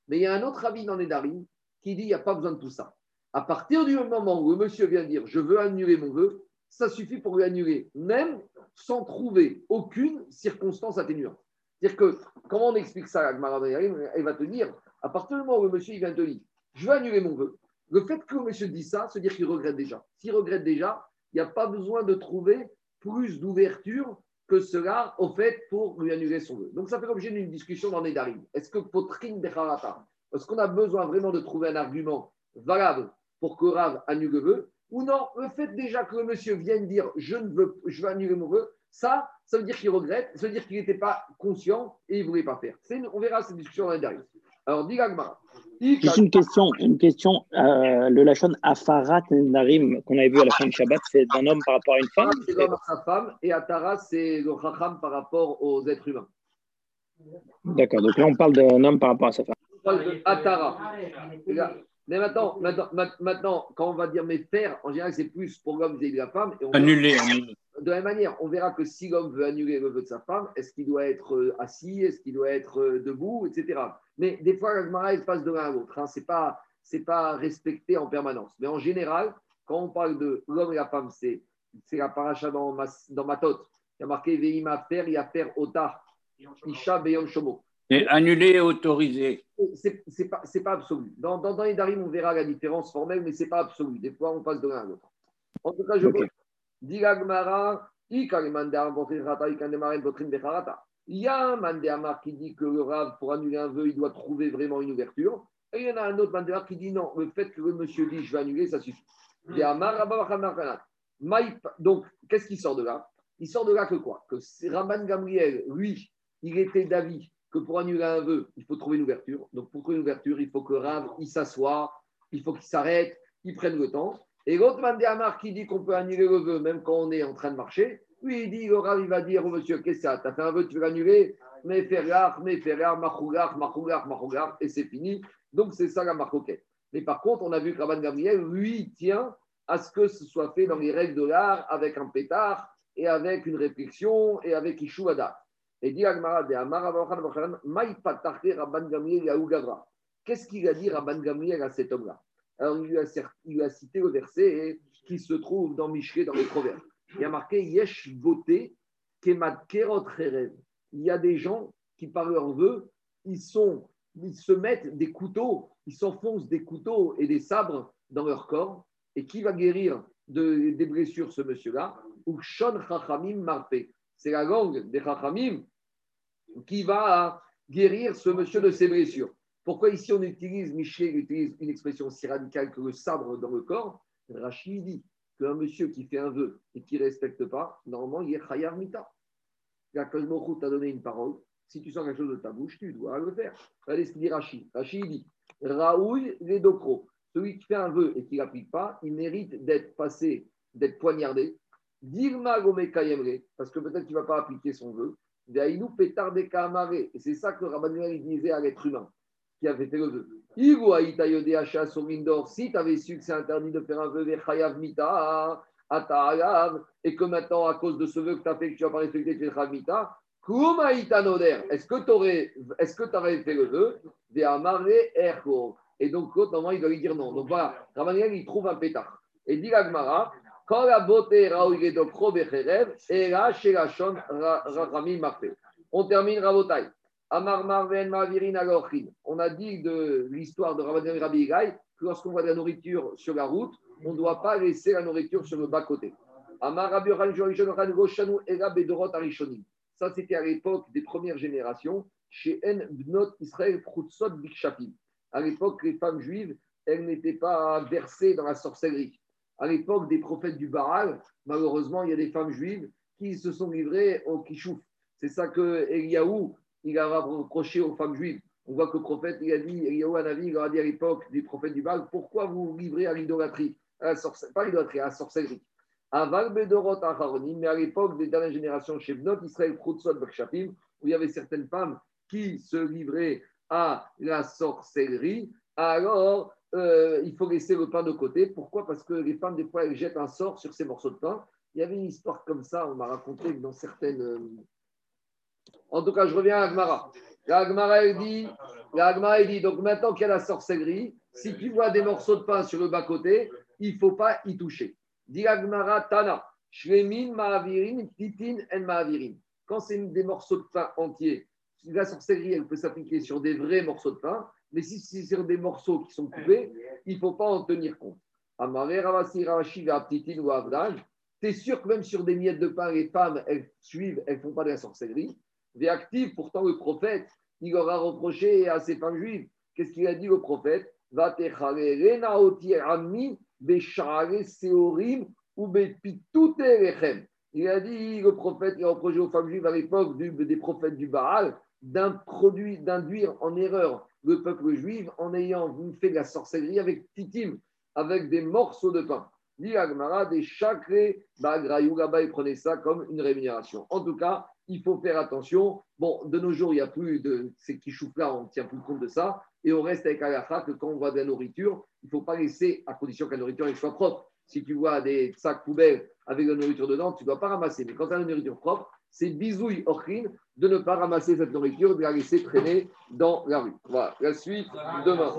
Mais il y a un autre avis dans les Darim qui dit qu'il n'y a pas besoin de tout ça. À partir du moment où le monsieur vient dire je veux annuler mon vœu, ça suffit pour lui annuler, même sans trouver aucune circonstance atténuante. C'est-à-dire que, comment on explique ça Elle va te dire, À partir du moment où le monsieur il vient te dire Je veux annuler mon vœu, le fait que le monsieur dise ça, c'est dire qu'il regrette déjà. S'il regrette déjà, il n'y a pas besoin de trouver plus d'ouverture que cela au fait pour lui annuler son vœu. Donc ça fait l'objet d'une discussion dans les. Est-ce que Potrin Becharata, est-ce qu'on a besoin vraiment de trouver un argument valable pour que Rav annule le vœu? Ou non, le fait déjà que le monsieur vienne dire je ne veux, je veux annuler mon vœu, ça, ça veut dire qu'il regrette, ça veut dire qu'il n'était pas conscient et il ne voulait pas faire. on verra cette discussion les Darim. Alors, dit Juste une question, une question. Euh, le Lachon Afarat Narim qu'on avait vu à la fin du Shabbat, c'est d'un homme par rapport à une femme C'est l'homme à sa femme et Atara, c'est le Chacham par rapport aux êtres humains. D'accord, donc là on parle d'un homme par rapport à sa femme. On parle de Atara. Mais maintenant, maintenant, maintenant, quand on va dire mes pères, en général, c'est plus pour l'homme et la femme. Et annuler. De la même manière, on verra que si l'homme veut annuler le vœu de sa femme, est-ce qu'il doit être euh, assis, est-ce qu'il doit être euh, debout, etc. Mais des fois, la il passe de l'un à l'autre. Hein. Ce n'est pas, pas respecté en permanence. Mais en général, quand on parle de l'homme et la femme, c'est la paracha dans, ma, dans Matot. Il y a marqué Veima faire, il y a faire Ota, Isha Beyom Shomo. Et annuler et autorisé. C'est n'est pas, pas, absolu. Dans, dans, dans, les Darim, on verra la différence formelle, mais ce n'est pas absolu. Des fois, on passe de l'un à l'autre. En tout cas, je okay. dis il y a un Mandéamar qui dit que le Rav, pour annuler un vœu, il doit trouver vraiment une ouverture. Et il y en a un autre Mandéamar qui dit non, le fait que le monsieur dit je vais annuler, ça suffit. Donc, qu'est-ce qui sort de là? Il sort de là que quoi? Que Raman Gamriel, lui, il était d'avis que pour annuler un vœu, il faut trouver une ouverture. Donc, pour trouver une ouverture, il faut que Rav, il s'assoie, il faut qu'il s'arrête, il prenne le temps. Et l'autre Mandéamar qui dit qu'on peut annuler le vœu même quand on est en train de marcher, lui, il dit, le Rav, il va dire au monsieur, qu'est-ce que ça Tu as fait un vœu, tu veux l'annuler? Mais faire mais faire machougar, machougar, machougar, et c'est fini. Donc, c'est ça la marcoquette. Mais par contre, on a vu que Rabban Gabriel, lui, tient à ce que ce soit fait dans les règles de l'art, avec un pétard, et avec une réflexion, et avec Ishuada. Et dit Rabban Gamriel Qu'est-ce qu'il a dit Rabban Gamriel à cet homme-là? Alors, il lui, a, cité le verset qui se trouve dans Michelet, dans les Proverbes. Il a marqué Yesh voté Kemat Kerot Il y a des gens qui, par leur vœu, ils, sont, ils se mettent des couteaux, ils s'enfoncent des couteaux et des sabres dans leur corps. Et qui va guérir de, des blessures, ce monsieur-là? Ou Shon Chachamim Marpe. C'est la langue des Chachamim qui va guérir ce monsieur de ses blessures. Pourquoi ici on utilise, Michel utilise une expression si radicale que le sabre dans le corps? Rachid dit qu'un monsieur qui fait un vœu et qui ne respecte pas, normalement, il est khayar mita. La t'a donné une parole. Si tu sens quelque chose de ta bouche, tu dois le faire. Regardez ce qu'il dit Rachid. Rachid dit Raoul les docro. Celui qui fait un vœu et qui ne l'applique pas, il mérite d'être passé, d'être poignardé. Parce que peut-être qu'il ne va pas appliquer son vœu. Et c'est ça que Rabban disait à l'être humain qui avait fait le vœu. Si tu avais su que c'est interdit de faire un vœu et que maintenant, à cause de ce vœu que tu as fait, que tu n'as pas respecté, tu es mita, est-ce que tu aurais, est-ce aurais fait le vœu? Et donc, normalement, il doit lui dire non. Donc voilà, Ramaniel, il trouve un pétard. Et dit l'Agmara, quand la beauté et là, chez la On termine Rabotai. Amar Marven On a dit de l'histoire de Rabban Rabbi Gai que lorsqu'on voit de la nourriture sur la route, on ne doit pas laisser la nourriture sur le bas-côté. Amar Rabbi Ça, c'était à l'époque des premières générations chez En Bnot Israël Prutsot Bikshapim. À l'époque, les femmes juives, elles n'étaient pas versées dans la sorcellerie. À l'époque des prophètes du Baal, malheureusement, il y a des femmes juives qui se sont livrées au kishouf. C'est ça que Eliaou, il a reproché aux femmes juives. On voit que le prophète, il a dit, il il a dit à l'époque des prophètes du Baal, pourquoi vous vous livrez à l'idolâtrie à Pas l'idolâtrie, à la sorcellerie? mais à l'époque des dernières générations chez Bnot, Israël, Krutzot, Bakshapim, où il y avait certaines femmes qui se livraient à la sorcellerie, alors euh, il faut laisser le pain de côté. Pourquoi? Parce que les femmes, des fois, elles jettent un sort sur ces morceaux de pain. Il y avait une histoire comme ça, on m'a raconté dans certaines euh, en tout cas, je reviens à Agmara. L'Agmara, elle dit, Agmara, dit, donc maintenant qu'il y a la sorcellerie, si tu vois des morceaux de pain sur le bas-côté, il ne faut pas y toucher. Dit Agmara, Tana, Shlemin, Mahavirin, Titin, En Mahavirin. Quand c'est des morceaux de pain entiers, la sorcellerie, elle peut s'appliquer sur des vrais morceaux de pain, Mais si c'est sur des morceaux qui sont coupés, il ne faut pas en tenir compte. Tu es sûr que même sur des miettes de pain, les femmes, elles suivent, elles ne font pas de la sorcellerie? active, pourtant le prophète, il aura reproché à ces femmes juives. Qu'est-ce qu'il a dit au prophète? Va te il a dit, le prophète, il a reproché aux femmes juives à l'époque des prophètes du Baal d'induire en erreur le peuple juif en ayant fait de la sorcellerie avec titim, avec des morceaux de pain. Dit Agmara, des chacrés, Bagrayou, là-bas, il prenait ça comme une rémunération. En tout cas, il faut faire attention. Bon, de nos jours, il n'y a plus de ces là on ne tient plus compte de ça. Et on reste avec Alaha que quand on voit de la nourriture, il ne faut pas laisser, à condition que la nourriture soit propre. Si tu vois des sacs poubelles avec de la nourriture dedans, tu ne dois pas ramasser. Mais quand tu as une nourriture propre, c'est bisouille orchine de ne pas ramasser cette nourriture, de la laisser traîner dans la rue. Voilà, la suite demain.